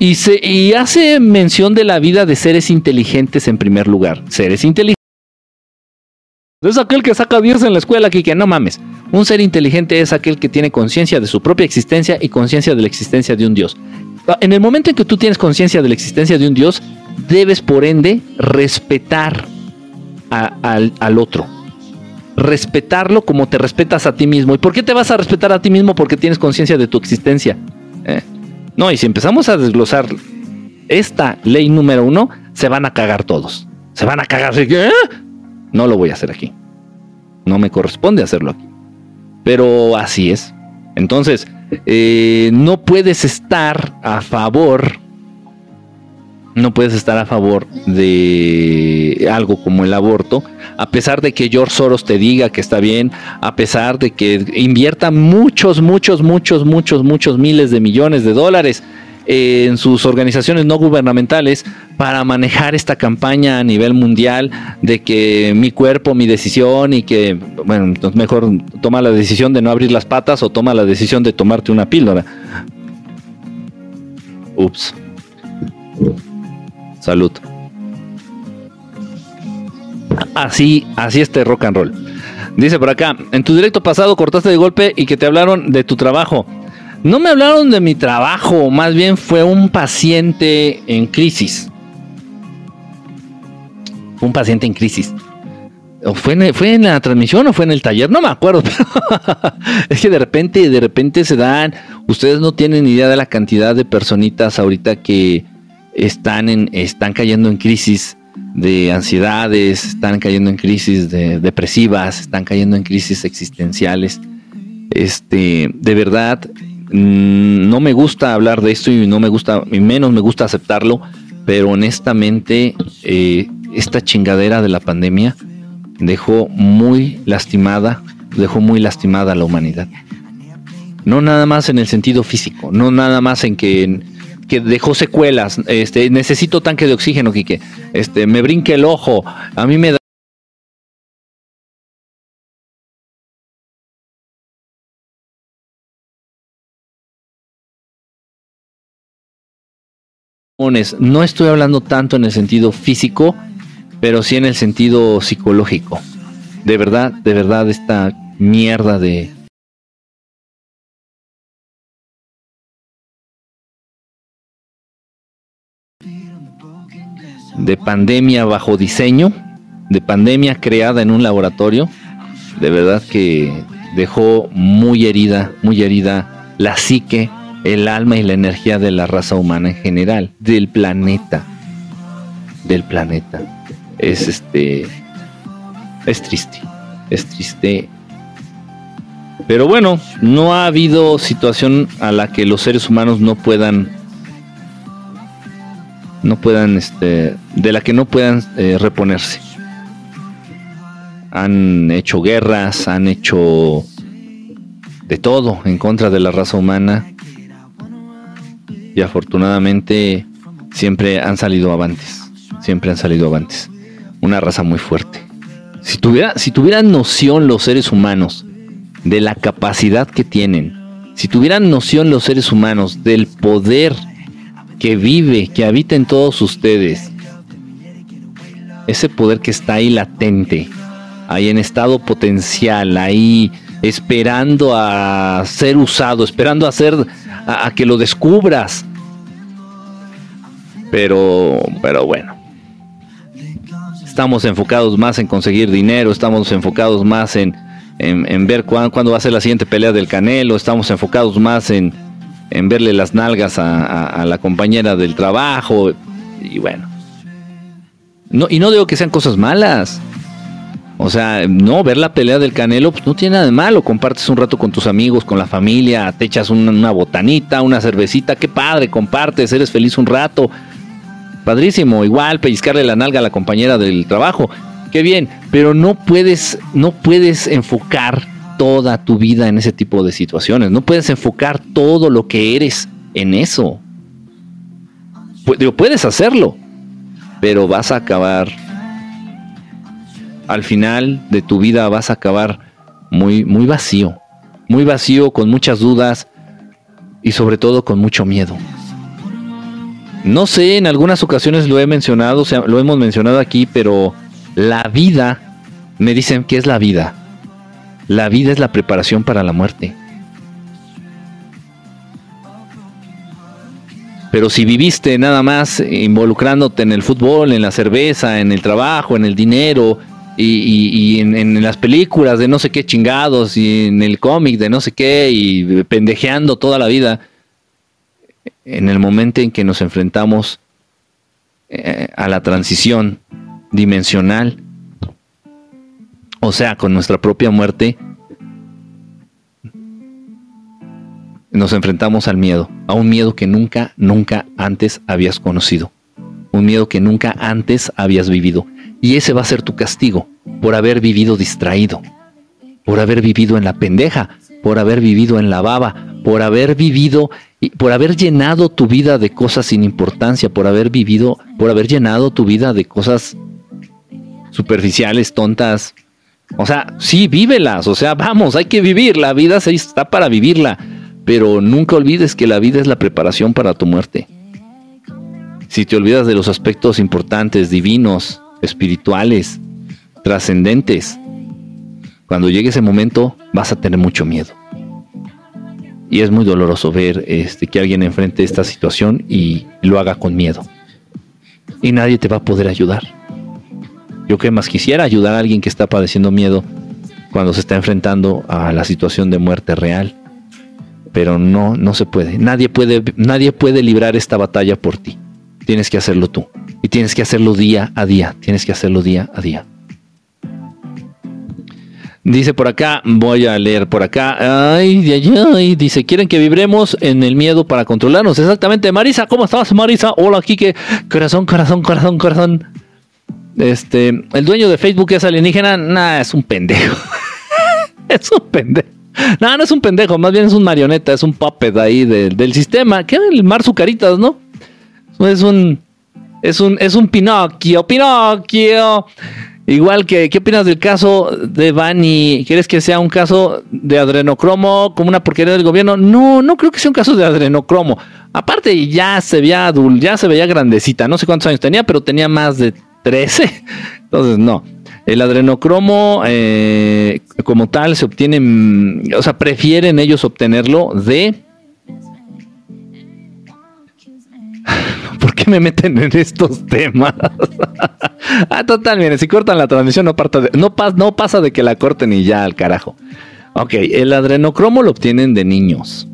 A: Y, se, y hace mención de la vida de seres inteligentes en primer lugar. Seres inteligentes Es aquel que saca 10 en la escuela, que no mames. Un ser inteligente es aquel que tiene conciencia de su propia existencia y conciencia de la existencia de un Dios. En el momento en que tú tienes conciencia de la existencia de un Dios, debes por ende respetar al, al otro. Respetarlo como te respetas a ti mismo. ¿Y por qué te vas a respetar a ti mismo? Porque tienes conciencia de tu existencia. ¿eh? No, y si empezamos a desglosar esta ley número uno, se van a cagar todos. Se van a cagar. ¿Qué? No lo voy a hacer aquí. No me corresponde hacerlo aquí. Pero así es. Entonces, eh, no puedes estar a favor, no puedes estar a favor de algo como el aborto, a pesar de que George Soros te diga que está bien, a pesar de que invierta muchos, muchos, muchos, muchos, muchos miles de millones de dólares en sus organizaciones no gubernamentales para manejar esta campaña a nivel mundial de que mi cuerpo, mi decisión y que, bueno, mejor toma la decisión de no abrir las patas o toma la decisión de tomarte una píldora. Ups. Salud. Así, así este rock and roll. Dice por acá, en tu directo pasado cortaste de golpe y que te hablaron de tu trabajo. No me hablaron de mi trabajo, más bien fue un paciente en crisis. Un paciente en crisis. ¿O fue, en, ¿Fue la transmisión o fue en el taller? No me acuerdo, es que de repente, de repente se dan. Ustedes no tienen idea de la cantidad de personitas ahorita que están, en, están cayendo en crisis de ansiedades, están cayendo en crisis de depresivas, están cayendo en crisis existenciales. Este, de verdad, Mm, no me gusta hablar de esto y no me gusta, y menos me gusta aceptarlo, pero honestamente eh, esta chingadera de la pandemia dejó muy lastimada, dejó muy lastimada a la humanidad. No nada más en el sentido físico, no nada más en que, que dejó secuelas. Este, necesito tanque de oxígeno, Quique. Este, me brinque el ojo. A mí me da No estoy hablando tanto en el sentido físico, pero sí en el sentido psicológico. De verdad, de verdad, esta mierda de... de pandemia bajo diseño, de pandemia creada en un laboratorio, de verdad que dejó muy herida, muy herida la psique el alma y la energía de la raza humana en general, del planeta, del planeta. Es este, es triste, es triste. Pero bueno, no ha habido situación a la que los seres humanos no puedan, no puedan, este, de la que no puedan eh, reponerse. Han hecho guerras, han hecho de todo en contra de la raza humana y afortunadamente siempre han salido avantes, siempre han salido avantes. Una raza muy fuerte. Si, tuviera, si tuvieran noción los seres humanos de la capacidad que tienen, si tuvieran noción los seres humanos del poder que vive, que habita en todos ustedes, ese poder que está ahí latente, ahí en estado potencial, ahí esperando a ser usado, esperando a ser a, que lo descubras. Pero, pero bueno. Estamos enfocados más en conseguir dinero, estamos enfocados más en, en, ver cuándo, va a ser la siguiente pelea del Canelo, estamos enfocados más en, en verle las nalgas a, la compañera del trabajo. Y bueno. No, y no digo que sean cosas malas. O sea, no, ver la pelea del Canelo pues, no tiene nada de malo. Compartes un rato con tus amigos, con la familia, te echas una, botanita, una cervecita, qué padre, compartes, eres feliz un rato. Padrísimo, igual pellizcarle la nalga a la compañera del trabajo, qué bien, pero no puedes, no puedes enfocar toda tu vida en ese tipo de situaciones, no puedes enfocar todo lo que eres en eso. puedes hacerlo, pero vas a acabar al final de tu vida vas a acabar muy, muy vacío, muy vacío, con muchas dudas y sobre todo con mucho miedo. No sé, en algunas ocasiones lo he mencionado, lo hemos mencionado aquí, pero la vida me dicen que es la vida. La vida es la preparación para la muerte. Pero si viviste nada más involucrándote en el fútbol, en la cerveza, en el trabajo, en el dinero y, en, las películas de no sé qué chingados y en el cómic de no sé qué y pendejeando toda la vida, en el momento en que nos enfrentamos eh, a la transición dimensional, o sea, con nuestra propia muerte, nos enfrentamos al miedo, a un miedo que nunca, nunca antes habías conocido, un miedo que nunca antes habías vivido. Y ese va a ser tu castigo por haber vivido distraído, por haber vivido en la pendeja, por haber vivido en la baba, por haber vivido por haber llenado tu vida de cosas sin importancia, por haber vivido, por haber llenado tu vida de cosas superficiales, tontas. O sea, sí, vívelas, o sea, vamos, hay que vivir, la vida está para vivirla pero nunca olvides que la vida es la preparación para tu muerte. Si te olvidas de los aspectos importantes, divinos, espirituales, trascendentes, cuando llegue ese momento vas a tener mucho miedo. Y es muy doloroso ver este, que alguien enfrente esta situación y lo haga con miedo. Y nadie te va a poder ayudar. Yo que más quisiera ayudar a alguien que está padeciendo miedo cuando se está enfrentando a la situación de muerte real pero no, no se puede. Nadie puede, nadie puede librar esta batalla por ti. Tienes que hacerlo tú. Y tienes que hacerlo día a día. Tienes que hacerlo día a día. Dice por acá, voy a leer por acá. Ay, ay, ay. Dice, ¿quieren que vibremos en el miedo para controlarnos? Exactamente. Marisa, ¿cómo estás, Marisa? Hola, Kike. Corazón, corazón, corazón, corazón. Este, el dueño de Facebook es alienígena. Nah, es un pendejo. es un pendejo. No, no es un pendejo, más bien es un marioneta, es un puppet ahí del sistema. ¿Qué el Mar Zucaritas, no? Es un. Es un, es un Pinocchio, Pinocchio. Igual que, ¿qué opinas del caso de Bani? ¿Quieres que sea un caso de adrenocromo como una porquería del gobierno? No, no creo que sea un caso de adrenocromo. Aparte, ya se veía adulta, ya se veía grandecita. No sé cuántos años tenía, pero tenía más de 13. Entonces, no. El adrenocromo eh, como tal se obtiene, mm, o sea, prefieren ellos obtenerlo de... ¿Por qué me meten en estos temas? ah, total, miren, si cortan la transmisión no, no, no pasa de que la corten y ya al carajo. Ok, el adrenocromo lo obtienen de niños,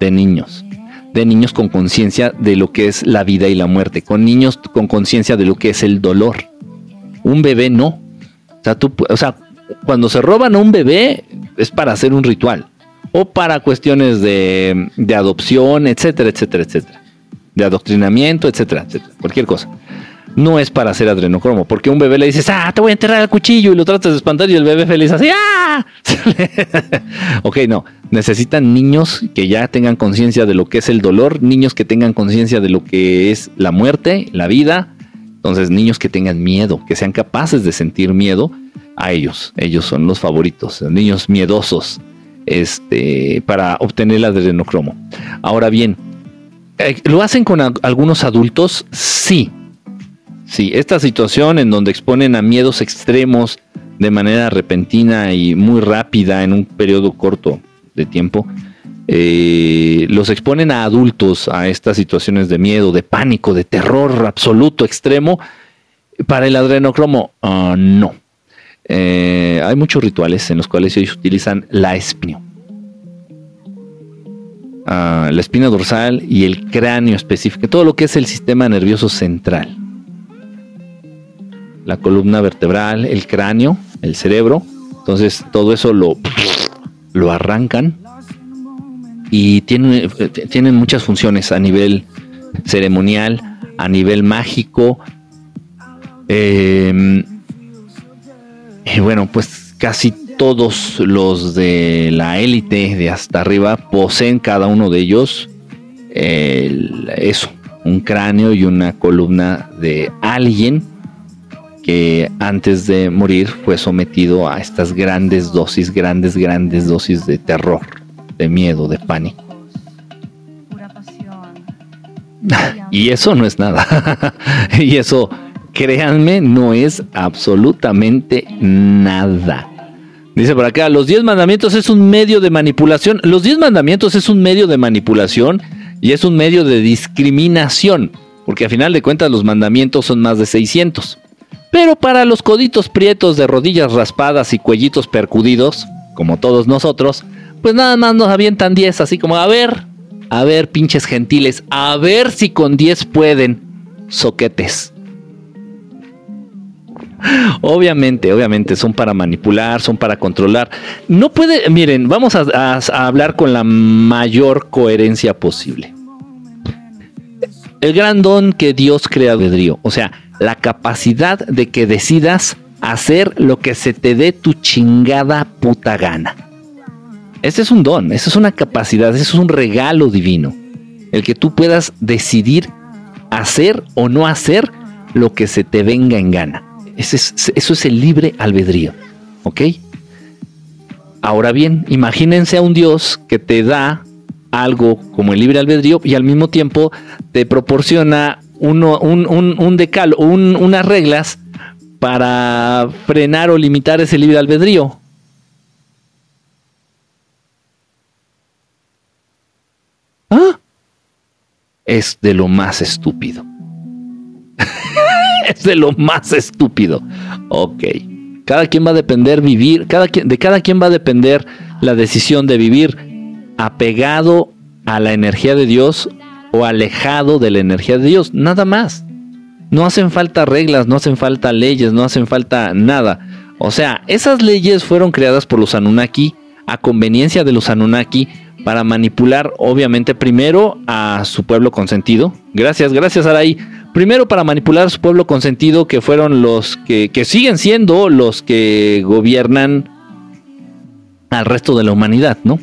A: de niños, de niños con conciencia de lo que es la vida y la muerte, con niños con conciencia de lo que es el dolor. Un bebé no, o sea, tú, cuando se roban a un bebé es para hacer un ritual o para cuestiones de, de adopción, etcétera, etcétera, etcétera. De adoctrinamiento, etcétera, etcétera. Cualquier cosa. No es para hacer adrenocromo, porque un bebé le dices, ah, te voy a enterrar el cuchillo y lo tratas de espantar y el bebé feliz así, ah. ok, no. Necesitan niños que ya tengan conciencia de lo que es el dolor, niños que tengan conciencia de lo que es la muerte, la vida, entonces, niños que tengan miedo, que sean capaces de sentir miedo, a ellos, ellos son los favoritos, niños miedosos, este, para obtener el adrenocromo. Ahora bien, eh, ¿lo hacen con algunos adultos? Sí. Sí, esta situación en donde exponen a miedos extremos de manera repentina y muy rápida en un periodo corto de tiempo, eh, los exponen a adultos a estas situaciones de miedo, de pánico, de terror absoluto, extremo. Para el adrenocromo, ah, no. Eh, hay muchos rituales en los cuales ellos utilizan la espina. Ah, la espina dorsal y el cráneo específico, todo lo que es el sistema nervioso central. La columna vertebral, el cráneo, el cerebro. Entonces todo eso lo, lo arrancan y tienen, tienen muchas funciones a nivel ceremonial, a nivel mágico. Em, y bueno, pues casi todos los de la élite de hasta arriba poseen cada uno de ellos eso, un cráneo y una columna de alguien que antes de morir fue sometido a estas grandes dosis, grandes, grandes dosis de terror de miedo, de pánico. y eso no es nada. y eso créanme, no es absolutamente nada. Dice por acá, los 10 mandamientos es un medio de manipulación. Los 10 mandamientos es un medio de manipulación y es un medio de discriminación, porque a final de cuentas los mandamientos son más de 600. Pero para los coditos prietos de rodillas raspadas y cuellitos percudidos, como todos nosotros, pues nada más nos avientan 10, así como, a ver, a ver, pinches gentiles, a ver si con 10 pueden, soquetes. Obviamente, obviamente, son para manipular, son para controlar. No puede, miren, vamos a, hablar con la mayor coherencia posible. El gran don que Dios crea albedrío, o sea, la capacidad de que decidas hacer lo que se te dé tu chingada puta gana. Ese es un don, esa es una capacidad, ese es un regalo divino. El que tú puedas decidir hacer o no hacer lo que se te venga en gana eso es el libre albedrío. ¿Ok? Ahora bien, imagínense a un Dios que te da algo como el libre albedrío y al mismo tiempo te proporciona uno, un, un, decal, unas reglas para frenar o limitar ese libre albedrío. ¿Ah? Es de lo más estúpido. es de lo más estúpido. Ok. Cada quien va a depender vivir, cada quien, de cada quien va a depender la decisión de vivir apegado a la energía de Dios o alejado de la energía de Dios. Nada más. No hacen falta reglas, no hacen falta leyes, no hacen falta nada. O sea, esas leyes fueron creadas por los Anunnaki a conveniencia de los Anunnaki para manipular, obviamente, primero a su pueblo consentido. Gracias, gracias, Araí. Primero para manipular a su pueblo consentido, que fueron los que, que siguen siendo los que gobiernan al resto de la humanidad, ¿no?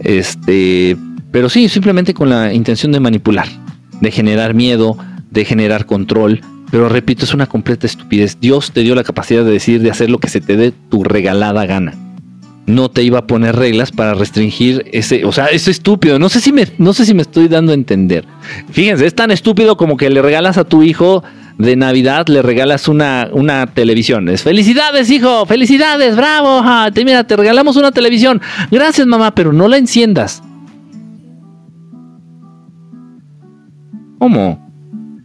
A: Este, pero sí, simplemente con la intención de manipular, de generar miedo, de generar control. Pero repito, es una completa estupidez. Dios te dio la capacidad de decir, de hacer lo que se te dé tu regalada gana no te iba a poner reglas para restringir ese, o sea, es estúpido, no sé si me no sé si me estoy dando a entender. Fíjense, es tan estúpido como que le regalas a tu hijo de Navidad le regalas una, una televisión. Es felicidades, hijo, felicidades, bravo. mira, te regalamos una televisión. Gracias, mamá, pero no la enciendas. ¿Cómo?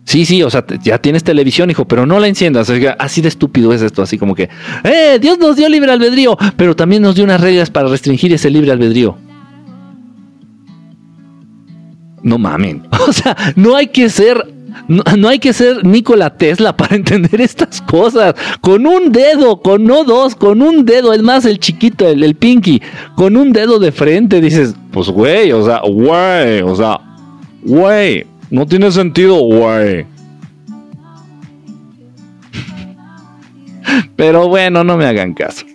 A: Sí, sí, o sea, ya tienes televisión, hijo, pero no la enciendas. Así de estúpido es esto, así como que, ¡eh! Dios nos dio libre albedrío, pero también nos dio unas reglas para restringir ese libre albedrío. No mamen. O sea, no hay que ser no, hay que ser Nikola Tesla para entender estas cosas. Con un dedo, con no dos, con un dedo, es más el chiquito, el, el pinky, con un dedo de frente dices, pues güey, o sea, güey, o sea, güey, no tiene sentido, güey. Pero bueno, no me hagan caso.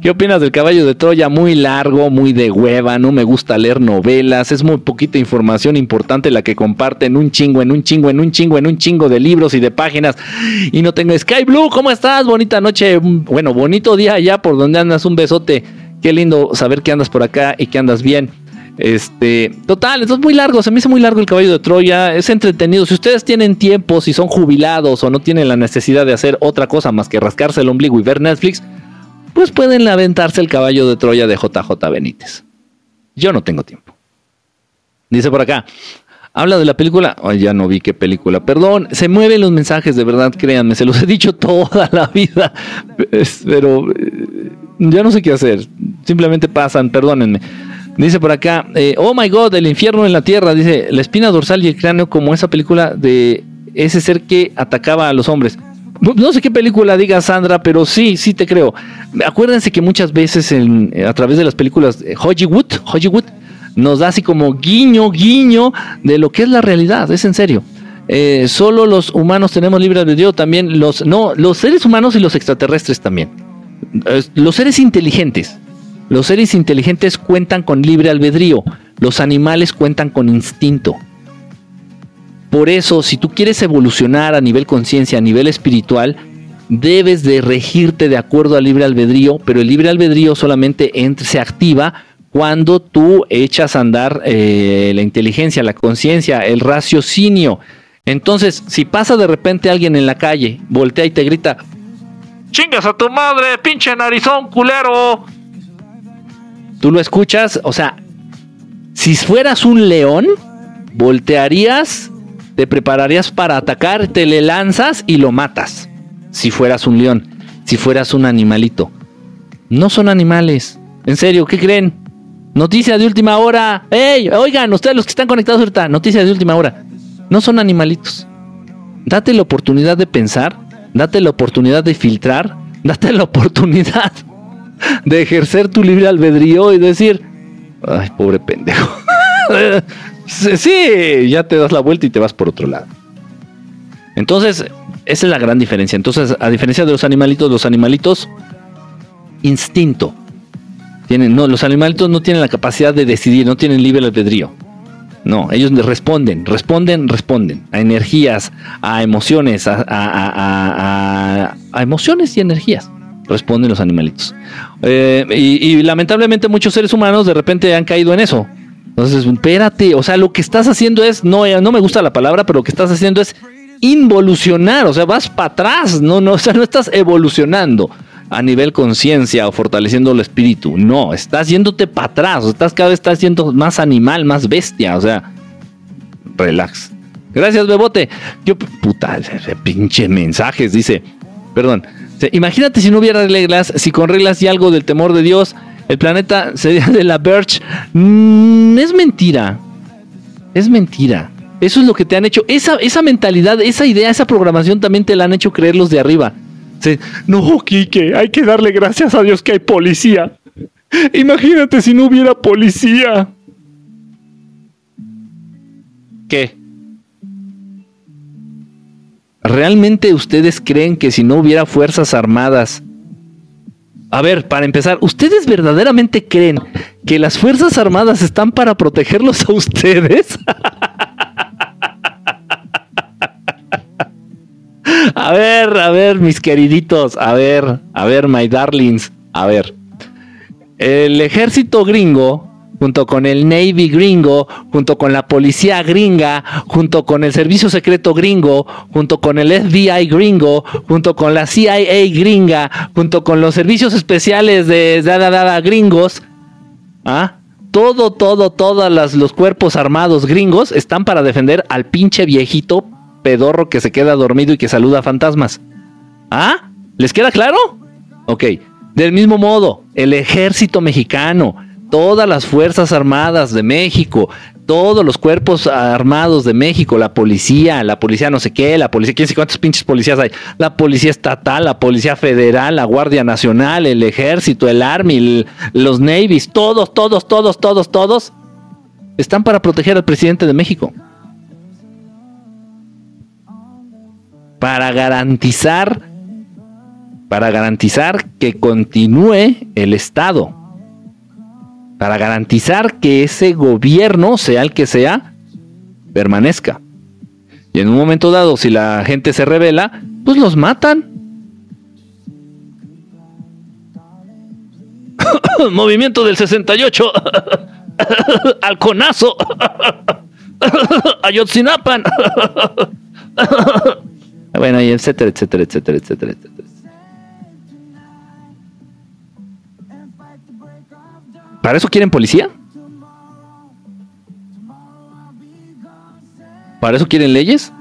A: ¿Qué opinas del caballo de Troya? Muy largo, muy de hueva, no me gusta leer novelas, es muy poquita información importante la que comparten un chingo, en un chingo, en un chingo, en un chingo de libros y de páginas. Y no tengo Sky Blue, ¿cómo estás? Bonita noche, bueno, bonito día allá por donde andas, un besote. Qué lindo saber que andas por acá y que andas bien. Este, total, es muy largo, se me hizo muy largo el caballo de Troya, es entretenido. Si ustedes tienen tiempo, si son jubilados o no tienen la necesidad de hacer otra cosa más que rascarse el ombligo y ver Netflix, pues pueden aventarse el caballo de Troya de JJ Benítez. Yo no tengo tiempo. Dice por acá, habla de la película. Ay, ya no vi qué película. Perdón, se mueven los mensajes, de verdad, créanme, se los he dicho toda la vida. Pero eh, ya no sé qué hacer. Simplemente pasan, perdónenme. Dice por acá, eh, oh my god, el infierno en la tierra. Dice, la espina dorsal y el cráneo como esa película de ese ser que atacaba a los hombres. No sé qué película diga Sandra, pero sí, sí te creo. Acuérdense que muchas veces a través de las películas Hollywood, Hollywood nos da así como guiño, guiño de lo que es la realidad, es en serio. Eh, solo los humanos tenemos libre albedrío, también los, no, los seres humanos y los extraterrestres también. los seres inteligentes, los seres inteligentes cuentan con libre albedrío, los animales cuentan con instinto. Por eso, si tú quieres evolucionar a nivel conciencia, a nivel espiritual, debes de regirte de acuerdo al libre albedrío, pero el libre albedrío solamente se activa cuando tú echas a andar eh, la inteligencia, la conciencia, el raciocinio. Entonces, si pasa de repente alguien en la calle, voltea y te grita, chingas a tu madre, pinche narizón culero. Tú lo escuchas, o sea, si fueras un león, voltearías, te prepararías para atacar, te le lanzas y lo matas. Si fueras un león, si fueras un animalito. No son animales. En serio, ¿qué creen? Noticia de última hora. ¡Ey! Oigan, ustedes los que están conectados ahorita, noticia de última hora. No son animalitos. Date la oportunidad de pensar, date la oportunidad de filtrar, date la oportunidad de ejercer tu libre albedrío y decir, ay, pobre pendejo. sí, ya te das la vuelta y te vas por otro lado. Entonces, esa es la gran diferencia. Entonces, a diferencia de los animalitos, los animalitos, instinto. Tienen, no, los animalitos no tienen la capacidad de decidir, no tienen libre albedrío. No, ellos responden, responden, responden a energías, a emociones, a, emociones y energías. Responden los animalitos. Eh, y, lamentablemente muchos seres humanos de repente han caído en eso. Entonces, espérate, o sea, lo que estás haciendo es, no, no me gusta la palabra, pero lo que estás haciendo es involucionar, o sea, vas para atrás, no, no, o sea, no estás evolucionando a nivel conciencia o fortaleciendo el espíritu. No, estás yéndote para atrás. Estás cada vez estás siendo más animal, más bestia. O sea, relax. Gracias, Bebote. Yo, puta, pinche mensajes, dice. Perdón. Imagínate si no hubiera reglas, si con reglas y algo del temor de Dios, el planeta sería de la Birch. Mm, es mentira. Es mentira. Eso es lo que te han hecho. Esa, esa mentalidad, esa idea, esa programación también te la han hecho creer los de arriba no, Quique, hay que darle gracias a Dios que hay policía. Imagínate si no hubiera policía. ¿Qué? ¿Realmente ustedes creen que si no hubiera Fuerzas Armadas... A ver, para empezar, ¿ustedes verdaderamente creen que las Fuerzas Armadas están para protegerlos a ustedes? A ver, a ver, mis queriditos, a ver, a ver, my darlings, a ver. El ejército gringo, junto con el Navy gringo, junto con la policía gringa, junto con el servicio secreto gringo, junto con el FBI gringo, junto con la CIA gringa, junto con los servicios especiales de dada dada gringos, ¿ah? Todo, todo, todos los cuerpos armados gringos están para defender al pinche viejito pedorro que se queda dormido y que saluda a fantasmas. ¿Ah? ¿Les queda claro? Ok. Del mismo modo, el ejército mexicano, todas las Fuerzas Armadas de México, todos los cuerpos armados de México, la policía, la policía no sé qué, la policía, quién sé cuántos pinches policías hay, la policía estatal, la policía federal, la Guardia Nacional, el ejército, el Army, los Navies, todos, todos, todos, todos, todos, están para proteger al presidente de México. para garantizar para garantizar que continúe el Estado, para garantizar que ese gobierno, sea el que sea, permanezca. Y en un momento dado, si la gente se revela, pues los matan. Movimiento del 68. Alconazo. Ayotzinapan. Bueno, y etcétera, etcétera, etcétera, etcétera, etcétera. ¿Para eso quieren policía? ¿Para eso quieren leyes?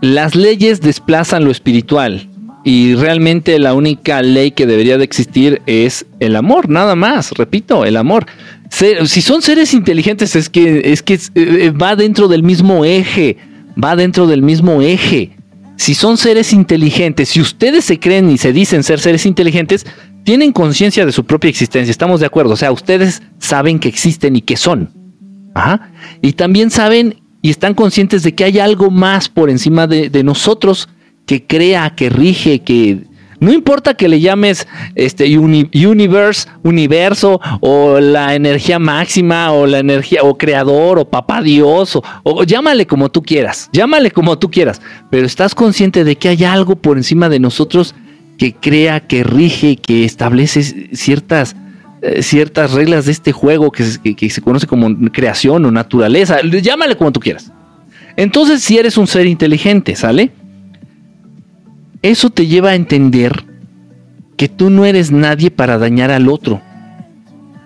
A: Las leyes desplazan lo espiritual y realmente la única ley que debería de existir es el amor, nada más, repito, el amor si son seres inteligentes, es que, es que eh, va dentro del mismo eje, va dentro del mismo eje. Si son seres inteligentes, si ustedes se creen y se dicen ser seres inteligentes, tienen conciencia de su propia existencia, estamos de acuerdo. O sea, ustedes saben que existen y que son. Y también saben y están conscientes de que hay algo más por encima de, de nosotros que crea, que rige, que, no importa que le llames este universe, universo, o la energía máxima, o la energía, o creador, o papá Dios, o, llámale como tú quieras, llámale como tú quieras, pero estás consciente de que hay algo por encima de nosotros que crea, que rige, que establece ciertas eh, ciertas reglas de este juego que, se conoce como creación o naturaleza, llámale como tú quieras. Entonces, si eres un ser inteligente, ¿sale? Eso te lleva a entender que tú no eres nadie para dañar al otro.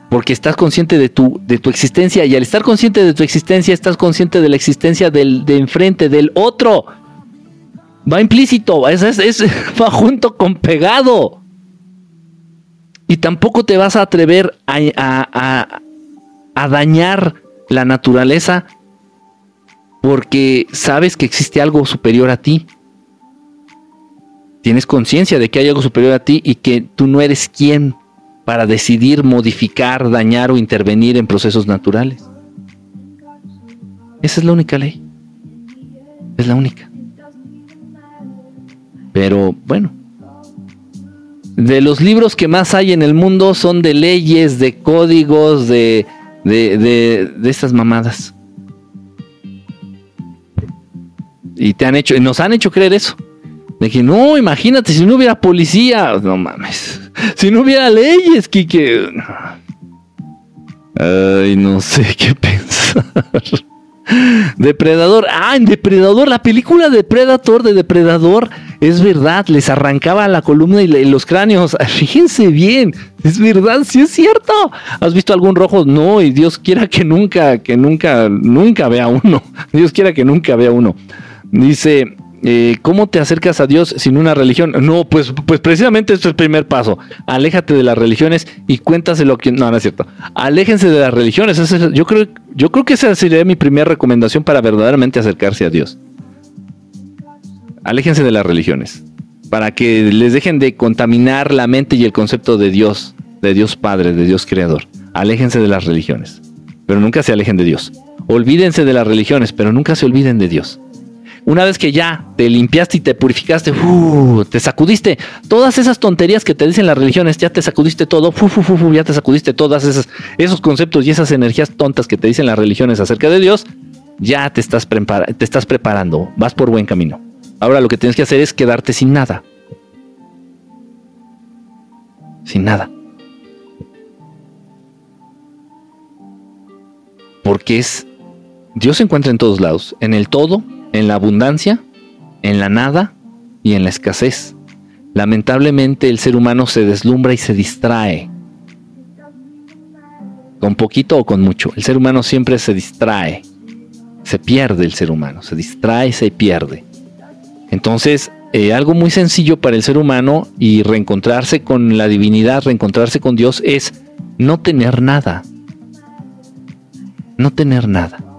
A: Porque estás consciente de tu, de tu existencia y al estar consciente de tu existencia estás consciente de la existencia del de enfrente, del otro. Va implícito, es, va junto con pegado. Y tampoco te vas a atrever a, a dañar la naturaleza porque sabes que existe algo superior a ti. Tienes conciencia de que hay algo superior a ti y que tú no eres quien para decidir modificar, dañar o intervenir en procesos naturales. Esa es la única ley. Es la única. Pero bueno, de los libros que más hay en el mundo son de leyes, de códigos, de, de, de, de estas mamadas. Y te han hecho, y nos han hecho creer eso. De que no, imagínate, si no hubiera policía, no mames. Si no hubiera leyes, Kike. Ay, no sé qué pensar. Depredador. Ah, en Depredador, la película de Predator de Depredador. Es verdad, les arrancaba la columna y, los cráneos. Fíjense bien, es verdad, sí es cierto. ¿Has visto algún rojo? No, y Dios quiera que nunca, que nunca, nunca vea uno. Dios quiera que nunca vea uno. Dice, eh, ¿cómo te acercas a Dios sin una religión? No, pues, pues precisamente esto es el primer paso. Aléjate de las religiones y cuéntaselo que... No, no es cierto. Aléjense de las religiones. yo, creo, yo creo que esa sería mi primera recomendación para verdaderamente acercarse a Dios. Aléjense de las religiones. Para que les dejen de contaminar la mente y el concepto de Dios, de Dios Padre, de Dios Creador. Aléjense de las religiones. Pero nunca se alejen de Dios. Olvídense de las religiones, pero nunca se olviden de Dios. Una vez que ya te limpiaste y te purificaste, uh, te sacudiste todas esas tonterías que te dicen las religiones, ya te sacudiste todo, ya te sacudiste todas esos conceptos y esas energías tontas que te dicen las religiones acerca de Dios, ya te estás, te estás preparando, vas por buen camino. Ahora lo que tienes que hacer es quedarte sin nada. Sin nada. Porque es Dios se encuentra en todos lados, en el todo en la abundancia, en la nada y en la escasez. Lamentablemente el ser humano se deslumbra y se distrae. Con poquito o con mucho. El ser humano siempre se distrae. Se pierde el ser humano. Se distrae y se pierde. Entonces, eh, algo muy sencillo para el ser humano y reencontrarse con la divinidad, reencontrarse con Dios es no tener nada. No tener nada.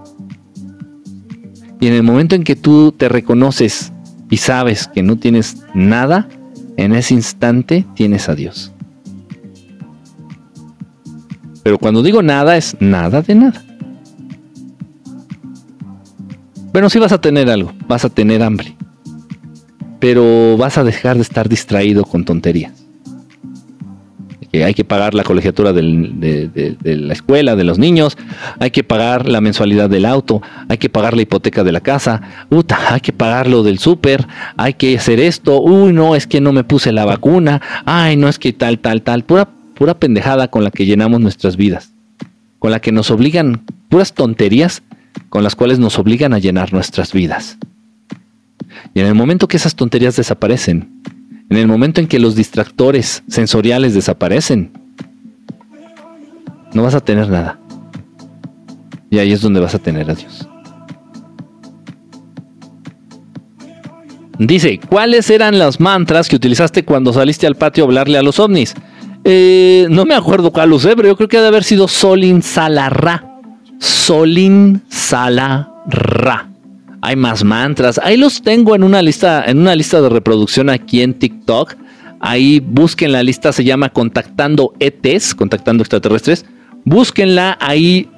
A: Y en el momento en que tú te reconoces y sabes que no tienes nada, en ese instante tienes a Dios. Pero cuando digo nada es nada de nada. Bueno, sí vas a tener algo, vas a tener hambre, pero vas a dejar de estar distraído con tonterías hay que pagar la colegiatura de, la escuela, de los niños, hay que pagar la mensualidad del auto, hay que pagar la hipoteca de la casa, hay que pagar lo del súper, hay que hacer esto, uy, no, es que no me puse la vacuna, ay, no es que tal, tal, tal, pura, pura pendejada con la que llenamos nuestras vidas, con la que nos obligan, puras tonterías con las cuales nos obligan a llenar nuestras vidas. Y en el momento que esas tonterías desaparecen, en el momento en que los distractores sensoriales desaparecen, no vas a tener nada. Y ahí es donde vas a tener a Dios. Dice, ¿cuáles eran los mantras que utilizaste cuando saliste al patio a hablarle a los ovnis? Eh, no me acuerdo cuál usé, pero yo creo que ha de haber sido Solin Salarra. Solin Salarra hay más mantras. Ahí los tengo en una lista, en una lista de reproducción aquí en TikTok. Ahí busquen la lista, se llama Contactando ETs, Contactando Extraterrestres. Búsquenla, ahí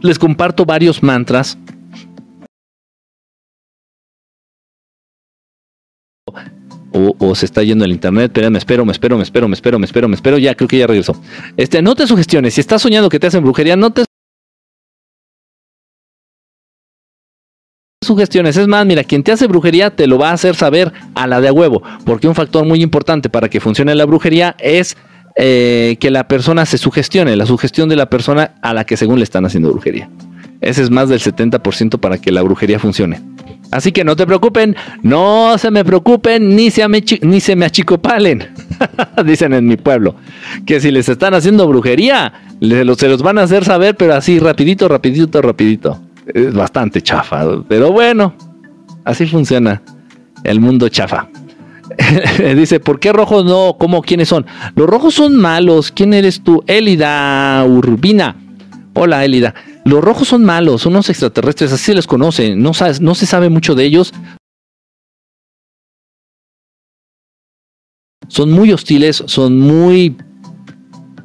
A: les comparto varios mantras. O, se está yendo el internet, me espero, me espero, me espero, me espero, me espero, me espero, ya creo que ya regresó. Este, no te sugestiones, si estás soñando que te hacen brujería, no te sugestiones. Es más, mira, quien te hace brujería te lo va a hacer saber a la de a huevo, porque un factor muy importante para que funcione la brujería es eh, que la persona se sugestione, la sugestión de la persona a la que según le están haciendo brujería. Ese es más del 70% para que la brujería funcione. Así que no te preocupen, no se me preocupen, ni se me, ni se me achicopalen. Dicen en mi pueblo. Que si les están haciendo brujería, se los, se los van a hacer saber, pero así rapidito, rapidito, rapidito. Es bastante chafa. Pero bueno, así funciona el mundo chafa. Dice, ¿por qué rojos no? ¿Cómo? ¿Quiénes son? Los rojos son malos. ¿Quién eres tú? Elida Urbina. Hola, Elida. Los rojos son malos, son unos extraterrestres, así se les conoce. No, no se sabe mucho de ellos. Son muy hostiles, son muy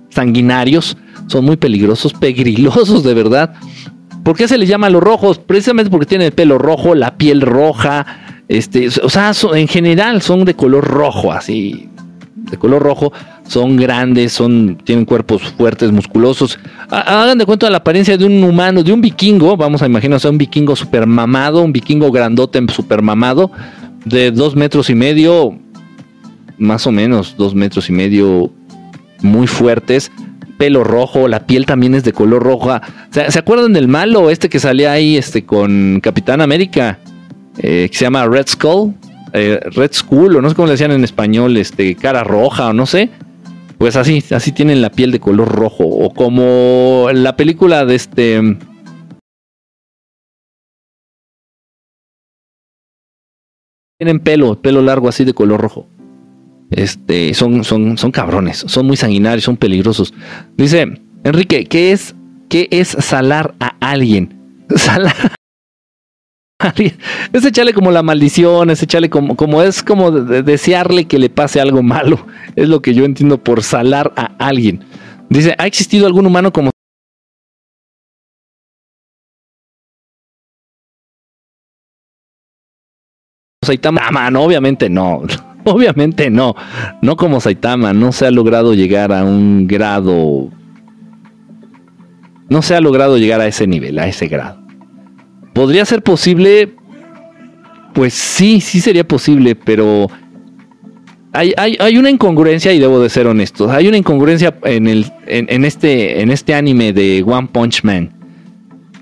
A: sanguinarios, son muy peligrosos, pegrilosos de verdad. ¿Por qué se les llama los rojos? Precisamente porque tienen el pelo rojo, la piel roja, este, o sea, en general son de color rojo, así, de color rojo, son grandes, son, tienen cuerpos fuertes, musculosos. Hagan de cuenta la apariencia de un humano, de un vikingo, vamos a imaginarnos a un vikingo super mamado, un vikingo grandote super mamado, de dos metros y medio, más o menos dos metros y medio, muy fuertes, pelo rojo, la piel también es de color roja. ¿Se, acuerdan del malo este que salía ahí este, con Capitán América? Eh, que se llama Red Skull. Eh, Red Skull, o no sé cómo le decían en español, este, cara roja, o no sé. Pues así, así tienen la piel de color rojo. O como la película de este. Tienen pelo, pelo largo así de color rojo. Este, son, son, son cabrones, son muy sanguinarios, son peligrosos. Dice, Enrique, ¿qué es, qué es salar a alguien? Salar es echarle como la maldición, es echarle como, como es como desearle que le pase algo malo. Es lo que yo entiendo por salar a alguien. Dice, ¿ha existido algún humano como Saitama? No, obviamente no. Obviamente no. No como Saitama. No se ha logrado llegar a un grado. No se ha logrado llegar a ese nivel, a ese grado. ¿Podría ser posible? Pues sí, sí sería posible, pero hay, una incongruencia y debo de ser honesto. Hay una incongruencia en, el, en, este, en este anime de One Punch Man.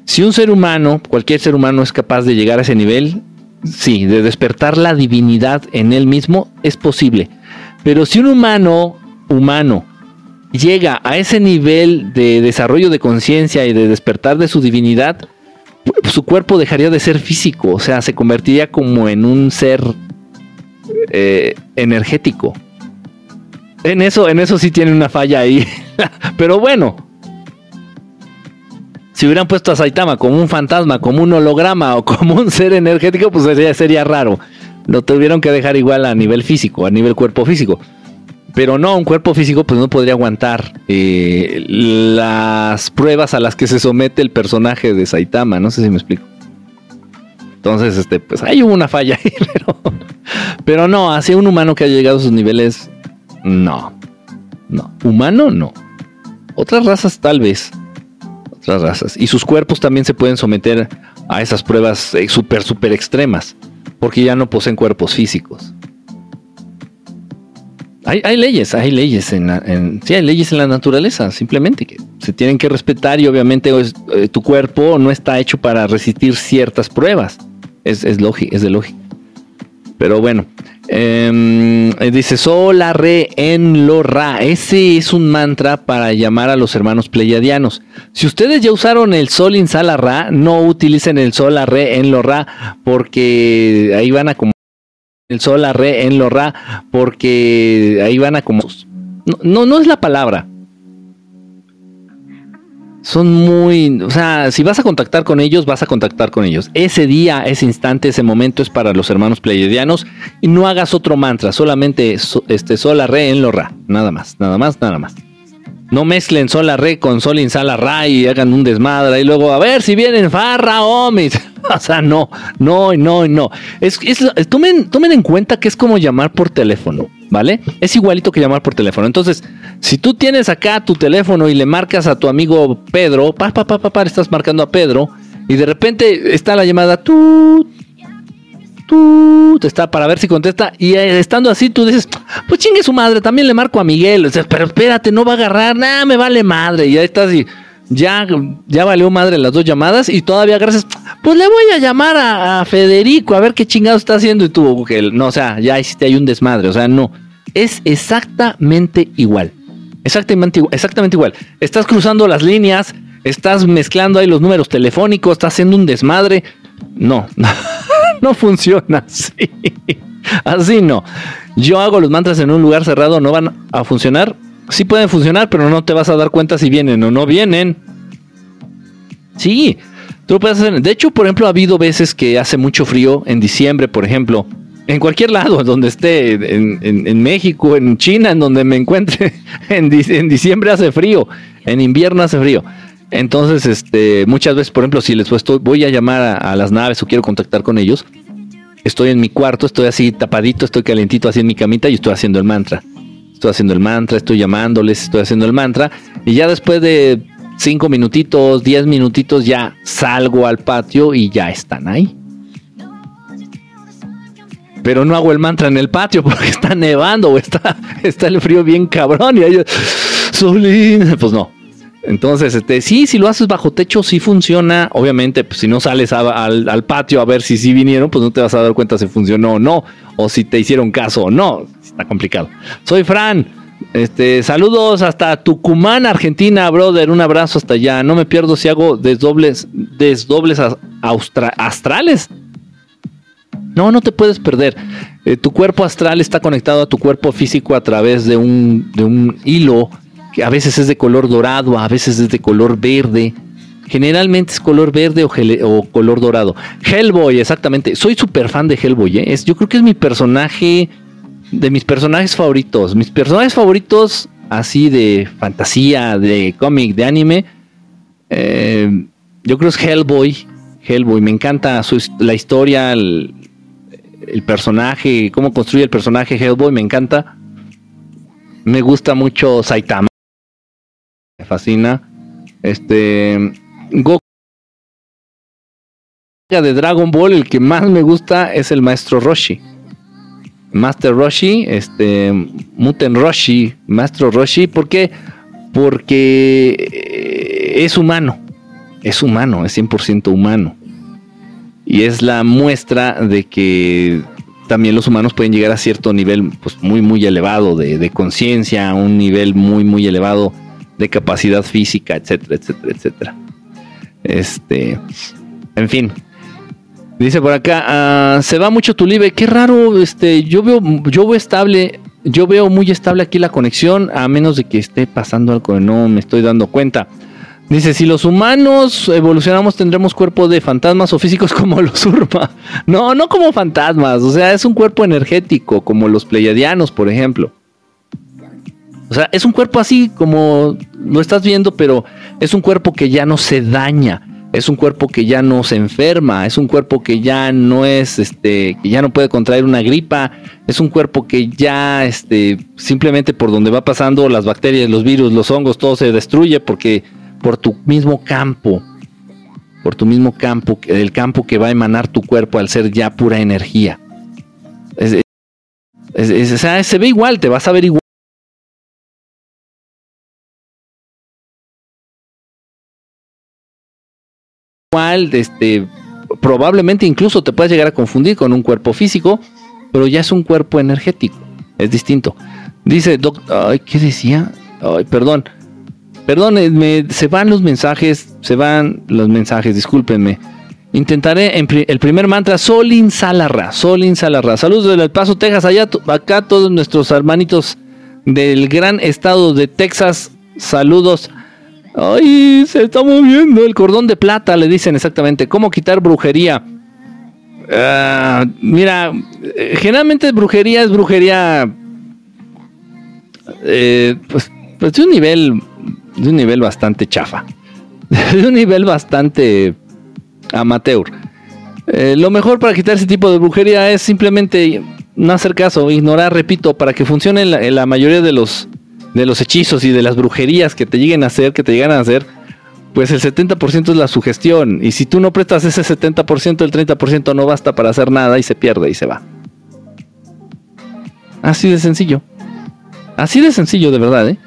A: Si un ser humano, cualquier ser humano es capaz de llegar a ese nivel, sí, de despertar la divinidad en él mismo, es posible. Pero si un humano, humano, llega a ese nivel de desarrollo de conciencia y de despertar de su divinidad, su cuerpo dejaría de ser físico, o sea, se convertiría como en un ser eh, energético. En eso, en eso sí tiene una falla ahí. Pero bueno. Si hubieran puesto a Saitama como un fantasma, como un holograma o como un ser energético, pues sería, raro. Lo tuvieron que dejar igual a nivel físico, a nivel cuerpo físico. Pero no, un cuerpo físico pues no podría aguantar eh, las pruebas a las que se somete el personaje de Saitama, no sé si me explico. Entonces, este, pues ahí hubo una falla ahí, pero, pero no, hacia un humano que ha llegado a sus niveles, no, no, humano no. Otras razas tal vez, Y sus cuerpos también se pueden someter a esas pruebas eh, súper, súper extremas, porque ya no poseen cuerpos físicos. Hay, leyes, hay leyes en, la, sí, hay leyes en la naturaleza, simplemente que se tienen que respetar y obviamente eh, tu cuerpo no está hecho para resistir ciertas pruebas. Es, es, es de lógica. Pero bueno, eh, dice Sola Re en lo Ra. Ese es un mantra para llamar a los hermanos pleiadianos. Si ustedes ya usaron el Sol Insala Ra, no utilicen el Sola Re en lo Ra porque ahí van a como el sol, la re, en lo ra, porque ahí van a como... No, no, es la palabra. Son muy, o sea, si vas a contactar con ellos, vas a contactar con ellos. Ese día, ese instante, ese momento es para los hermanos pleiadianos y no hagas otro mantra, solamente este sol, re, en lo ra, nada más, nada más, nada más. No mezclen sol, re con sol, insala, ra y hagan un desmadre y luego a ver si vienen farra, homies. o sea, no, no, no, no. Es, tomen, tomen en cuenta que es como llamar por teléfono, ¿vale? Es igualito que llamar por teléfono. Entonces, si tú tienes acá tu teléfono y le marcas a tu amigo Pedro, pa, pa, pa, pa, estás marcando a Pedro, y de repente está la llamada, tú, tú, te está para ver si contesta. Y eh, estando así, tú dices, pues chingue su madre, también le marco a Miguel. O pero espérate, no va a agarrar, nada, me vale madre. Y ahí estás y ya, ya valió madre las dos llamadas. Y todavía gracias, pues le voy a llamar a, Federico a ver qué chingado está haciendo. Y tú, no, o sea, ya hiciste ahí un desmadre. O sea, no. Es exactamente igual. Exactamente, igual. Estás cruzando las líneas, estás mezclando ahí los números telefónicos, estás haciendo un desmadre. No, no funciona así. Así no. Yo hago los mantras en un lugar cerrado, no van a funcionar. Sí pueden funcionar, pero no te vas a dar cuenta si vienen o no vienen. Sí, tú puedes hacer. De hecho, por ejemplo, ha habido veces que hace mucho frío en diciembre, por ejemplo. En cualquier lado, donde esté, en, México, en China, en donde me encuentre, en, en diciembre hace frío, en invierno hace frío. Entonces, este, muchas veces, por ejemplo, si les voy a llamar a, las naves o quiero contactar con ellos, estoy en mi cuarto, estoy así tapadito, estoy calentito así en mi camita y estoy haciendo el mantra. Estoy haciendo el mantra, estoy llamándoles, estoy haciendo el mantra. Y ya después de cinco minutitos, diez minutitos, ya salgo al patio y ya están ahí. Pero no hago el mantra en el patio porque está nevando o está, está el frío bien cabrón. Y Solín, pues no. Entonces, este, sí, si lo haces bajo techo, sí funciona. Obviamente, pues, si no sales al, patio a ver si sí vinieron, pues no te vas a dar cuenta si funcionó o no, o si te hicieron caso o no. Está complicado. Soy Fran. Este, saludos hasta Tucumán, Argentina, brother. Un abrazo hasta allá. No me pierdo si hago desdobles, desdobles astrales. No, no te puedes perder. Eh, tu cuerpo astral está conectado a tu cuerpo físico a través de un, de un hilo a veces es de color dorado, a veces es de color verde. Generalmente es color verde o, color dorado. Hellboy, exactamente. Soy súper fan de Hellboy. ¿eh? Es, yo creo que es mi personaje, de mis personajes favoritos. Mis personajes favoritos, así de fantasía, de cómic, de anime. Eh, yo creo que es Hellboy. Hellboy, me encanta la historia, el personaje, cómo construye el personaje Hellboy, me encanta. Me gusta mucho Saitama me fascina. Este Goku de Dragon Ball, el que más me gusta es el maestro Roshi. Master Roshi, este Muten Roshi, Maestro Roshi, ¿por qué? Porque eh, es humano, es humano, es 100% humano. Y es la muestra de que también los humanos pueden llegar a cierto nivel pues, muy, muy elevado de, de conciencia, un nivel muy, muy elevado de capacidad física, etcétera, etcétera, etcétera. Este, en fin. Dice por acá, ah, se va mucho tu live, qué raro, este, yo veo, yo veo estable, yo veo muy estable aquí la conexión, a menos de que esté pasando algo, no me estoy dando cuenta. Dice, si los humanos evolucionamos tendremos cuerpo de fantasmas o físicos como los Urma. No, no como fantasmas, o sea, es un cuerpo energético, como los pleiadianos, por ejemplo. O sea, es un cuerpo así como lo estás viendo, pero es un cuerpo que ya no se daña, es un cuerpo que ya no se enferma, es un cuerpo que ya no es, este, que ya no puede contraer una gripa, es un cuerpo que ya, este, simplemente por donde va pasando las bacterias, los virus, los hongos, todo se destruye porque por tu mismo campo, por tu mismo campo, el campo que va a emanar tu cuerpo al ser ya pura energía. o sea, se ve igual, te vas a ver igual este, probablemente incluso te puedes llegar a confundir con un cuerpo físico, pero ya es un cuerpo energético, es distinto. Dice, doctor, ¿qué decía? Ay, perdón, perdón, eh, se van los mensajes, se van los mensajes, discúlpenme. Intentaré el primer mantra, Solin Salarra, Solin Salarra. Saludos desde El Paso, Texas, allá, acá todos nuestros hermanitos del gran estado de Texas. Saludos. Ay, se está moviendo el cordón de plata, le dicen exactamente. ¿Cómo quitar brujería? Ah, mira, eh, generalmente brujería es brujería eh, pues, pues, de un nivel de un nivel bastante chafa, de un nivel bastante amateur. Eh, lo mejor para quitar ese tipo de brujería es simplemente no hacer caso, ignorar, repito, para que funcione la mayoría de los de los hechizos y de las brujerías que te lleguen a hacer, que te llegan a hacer, pues el 70% es la sugestión. Y si tú no prestas ese 70%, el 30% no basta para hacer nada y se pierde y se va. Así de sencillo. Así de sencillo, de verdad, ¿eh?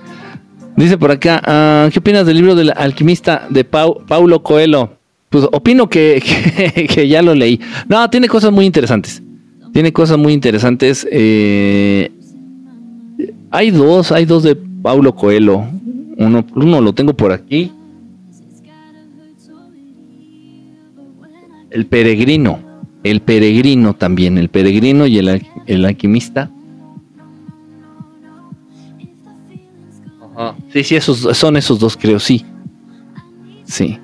A: Dice por acá, ah, ¿qué opinas del libro del alquimista de Paulo Coelho? Pues opino que, que, ya lo leí. No, tiene cosas muy interesantes. Tiene cosas muy interesantes. Eh, hay dos, hay dos de Paulo Coelho. Uno, uno lo tengo por aquí. El peregrino. El peregrino también. El peregrino y el, el alquimista. Sí, sí, esos, son esos dos, creo, sí. Sí.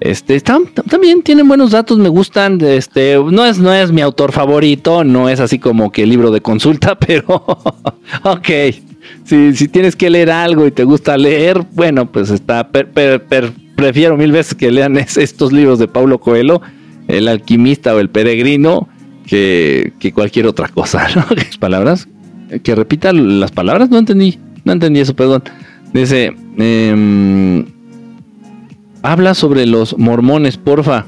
A: Este, también tienen buenos datos, me gustan. Este, no es, no es mi autor favorito, no es así como que libro de consulta, pero ok. Si, si tienes que leer algo y te gusta leer, bueno, pues está. prefiero mil veces que lean estos libros de Paulo Coelho, El alquimista o El peregrino, que, que cualquier otra cosa, ¿no? palabras? Que repita las palabras, no entendí, no entendí eso, perdón. Dice, em, habla sobre los mormones, porfa.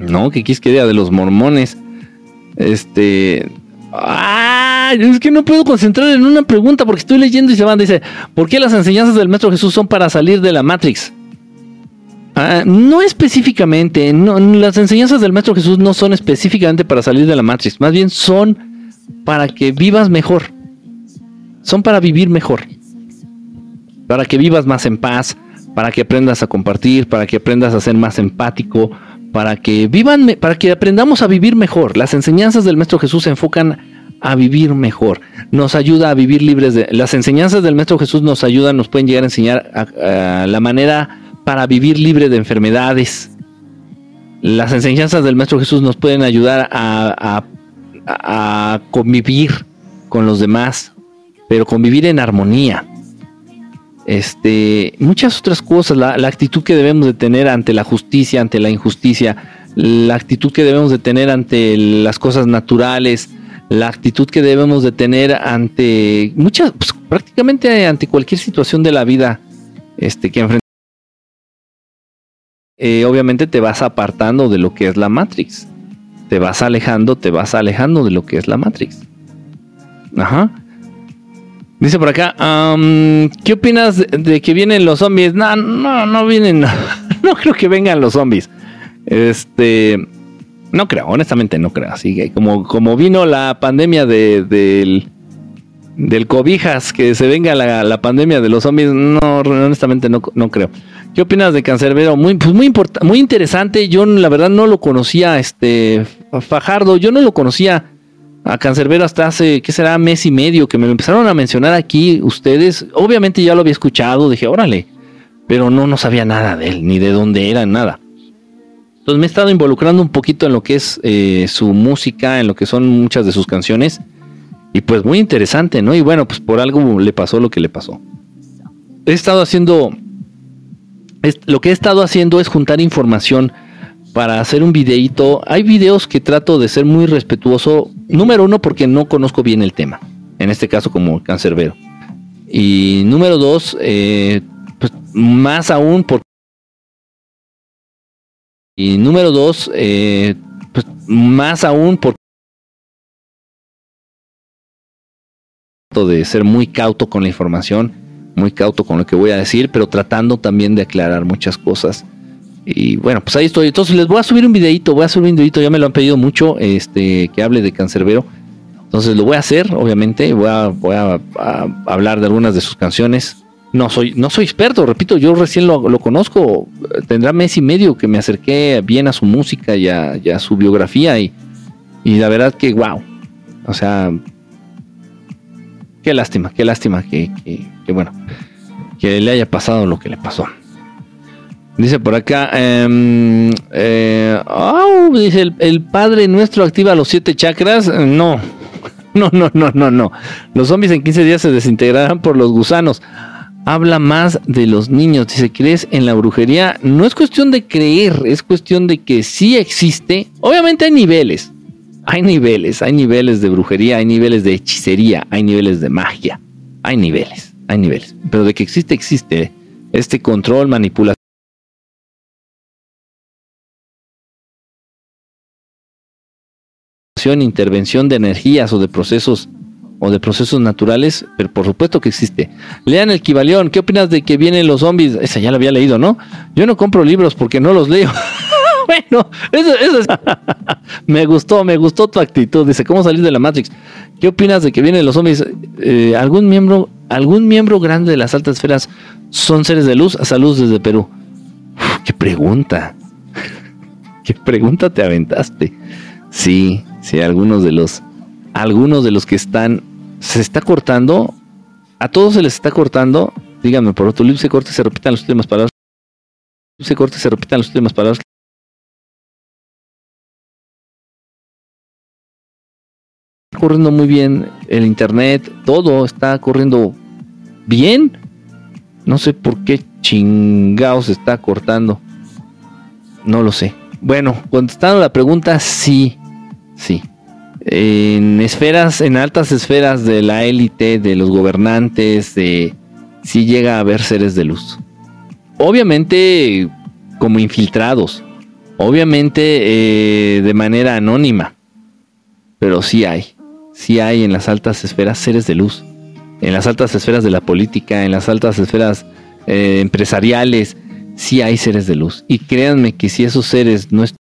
A: No, ¿qué quieres que diga de los mormones? Este... ¡Ah! Es que no puedo concentrar en una pregunta porque estoy leyendo y se van. Dice, ¿por qué las enseñanzas del Maestro Jesús son para salir de la Matrix? Ah, no específicamente, no, las enseñanzas del Maestro Jesús no son específicamente para salir de la Matrix, más bien son para que vivas mejor. Son para vivir mejor para que vivas más en paz, para que aprendas a compartir, para que aprendas a ser más empático, para que vivan, para que aprendamos a vivir mejor. Las enseñanzas del Maestro Jesús se enfocan a vivir mejor, nos ayuda a vivir libres de las enseñanzas del Maestro Jesús nos ayudan, nos pueden llegar a enseñar la manera para vivir libre de enfermedades. Las enseñanzas del Maestro Jesús nos pueden ayudar a, a convivir con los demás, pero convivir en armonía este, muchas otras cosas, la, actitud que debemos de tener ante la justicia, ante la injusticia, la actitud que debemos de tener ante las cosas naturales, la actitud que debemos de tener ante muchas, pues, prácticamente ante cualquier situación de la vida este, que enfrentamos. Eh, obviamente te vas apartando de lo que es la Matrix. Te vas alejando, te vas alejando de lo que es la Matrix. Ajá. Dice por acá, ¿qué opinas de, que vienen los zombies? No, no, no vienen, no, creo que vengan los zombies. Este, no creo, honestamente no creo. Así que como, como vino la pandemia de, del, del cobijas, que se venga la, pandemia de los zombies, no, honestamente no, no creo. ¿Qué opinas de Cancerbero? Muy, pues muy, muy interesante. Yo la verdad no lo conocía, este Fajardo, yo no lo conocía a Cancerbero hasta hace, ¿qué será? Mes y medio que me lo empezaron a mencionar aquí ustedes. Obviamente ya lo había escuchado, dije, órale, pero no, no sabía nada de él, ni de dónde era, nada. Entonces me he estado involucrando un poquito en lo que es eh, su música, en lo que son muchas de sus canciones. Y pues muy interesante, ¿no? Y bueno, pues por algo le pasó lo que le pasó. He estado haciendo... lo que he estado haciendo es juntar información para hacer un videito. Hay videos que trato de ser muy respetuoso. Número uno, porque no conozco bien el tema. En este caso, como cancerbero. Y número dos, eh, pues, más aún porque. Y número dos, eh, pues, más aún porque de ser muy cauto con la información, muy cauto con lo que voy a decir, pero tratando también de aclarar muchas cosas y bueno, pues ahí estoy. Entonces les voy a subir un videito, voy a subir un videito, ya me lo han pedido mucho, este, que hable de Cancerbero. Entonces lo voy a hacer, obviamente, voy a, voy a, hablar de algunas de sus canciones. No soy, no soy experto, repito, yo recién lo, conozco. Tendrá mes y medio que me acerqué bien a su música y a, su biografía. Y, y, la verdad que, wow. O sea, qué lástima, qué lástima que, que bueno, que le haya pasado lo que le pasó. Dice por acá, em, eh, dice el, Padre Nuestro activa los siete chakras. No, no, no, no, no, no. Los zombies en 15 días se desintegrarán por los gusanos. Habla más de los niños. Dice, ¿crees en la brujería? No es cuestión de creer, es cuestión de que sí existe. Obviamente hay niveles. Hay niveles, hay niveles de brujería, hay niveles de hechicería, hay niveles de magia. Hay niveles, hay niveles. Pero de que existe, existe este control, manipulación. Intervención de energías o de procesos o de procesos naturales, pero por supuesto que existe. Lean el Kibalión, ¿qué opinas de que vienen los zombies? Esa ya la había leído, ¿no? Yo no compro libros porque no los leo. bueno, eso, es... me gustó, me gustó tu actitud. Dice, ¿cómo salir de la Matrix? ¿Qué opinas de que vienen los zombies? Eh, ¿Algún miembro, algún miembro grande de las altas esferas son seres de luz? Saludos desde Perú. qué pregunta. qué pregunta te aventaste. Sí, sí, algunos de los algunos de los que están, se está cortando, a todos se les está cortando, díganme por otro libro se corta y se repitan las últimas palabras, se corta y se repitan las últimas palabras. Está corriendo muy bien el internet, todo está corriendo bien. No sé por qué chingados se está cortando. No lo sé. Bueno, contestando la pregunta, sí, sí. En esferas, en altas esferas de la élite, de los gobernantes, de, sí llega a haber seres de luz. Obviamente como infiltrados, obviamente eh, de manera anónima, pero sí hay, sí hay en las altas esferas seres de luz, en las altas esferas de la política, en las altas esferas eh, empresariales, sí hay seres de luz. Y créanme que si esos seres no están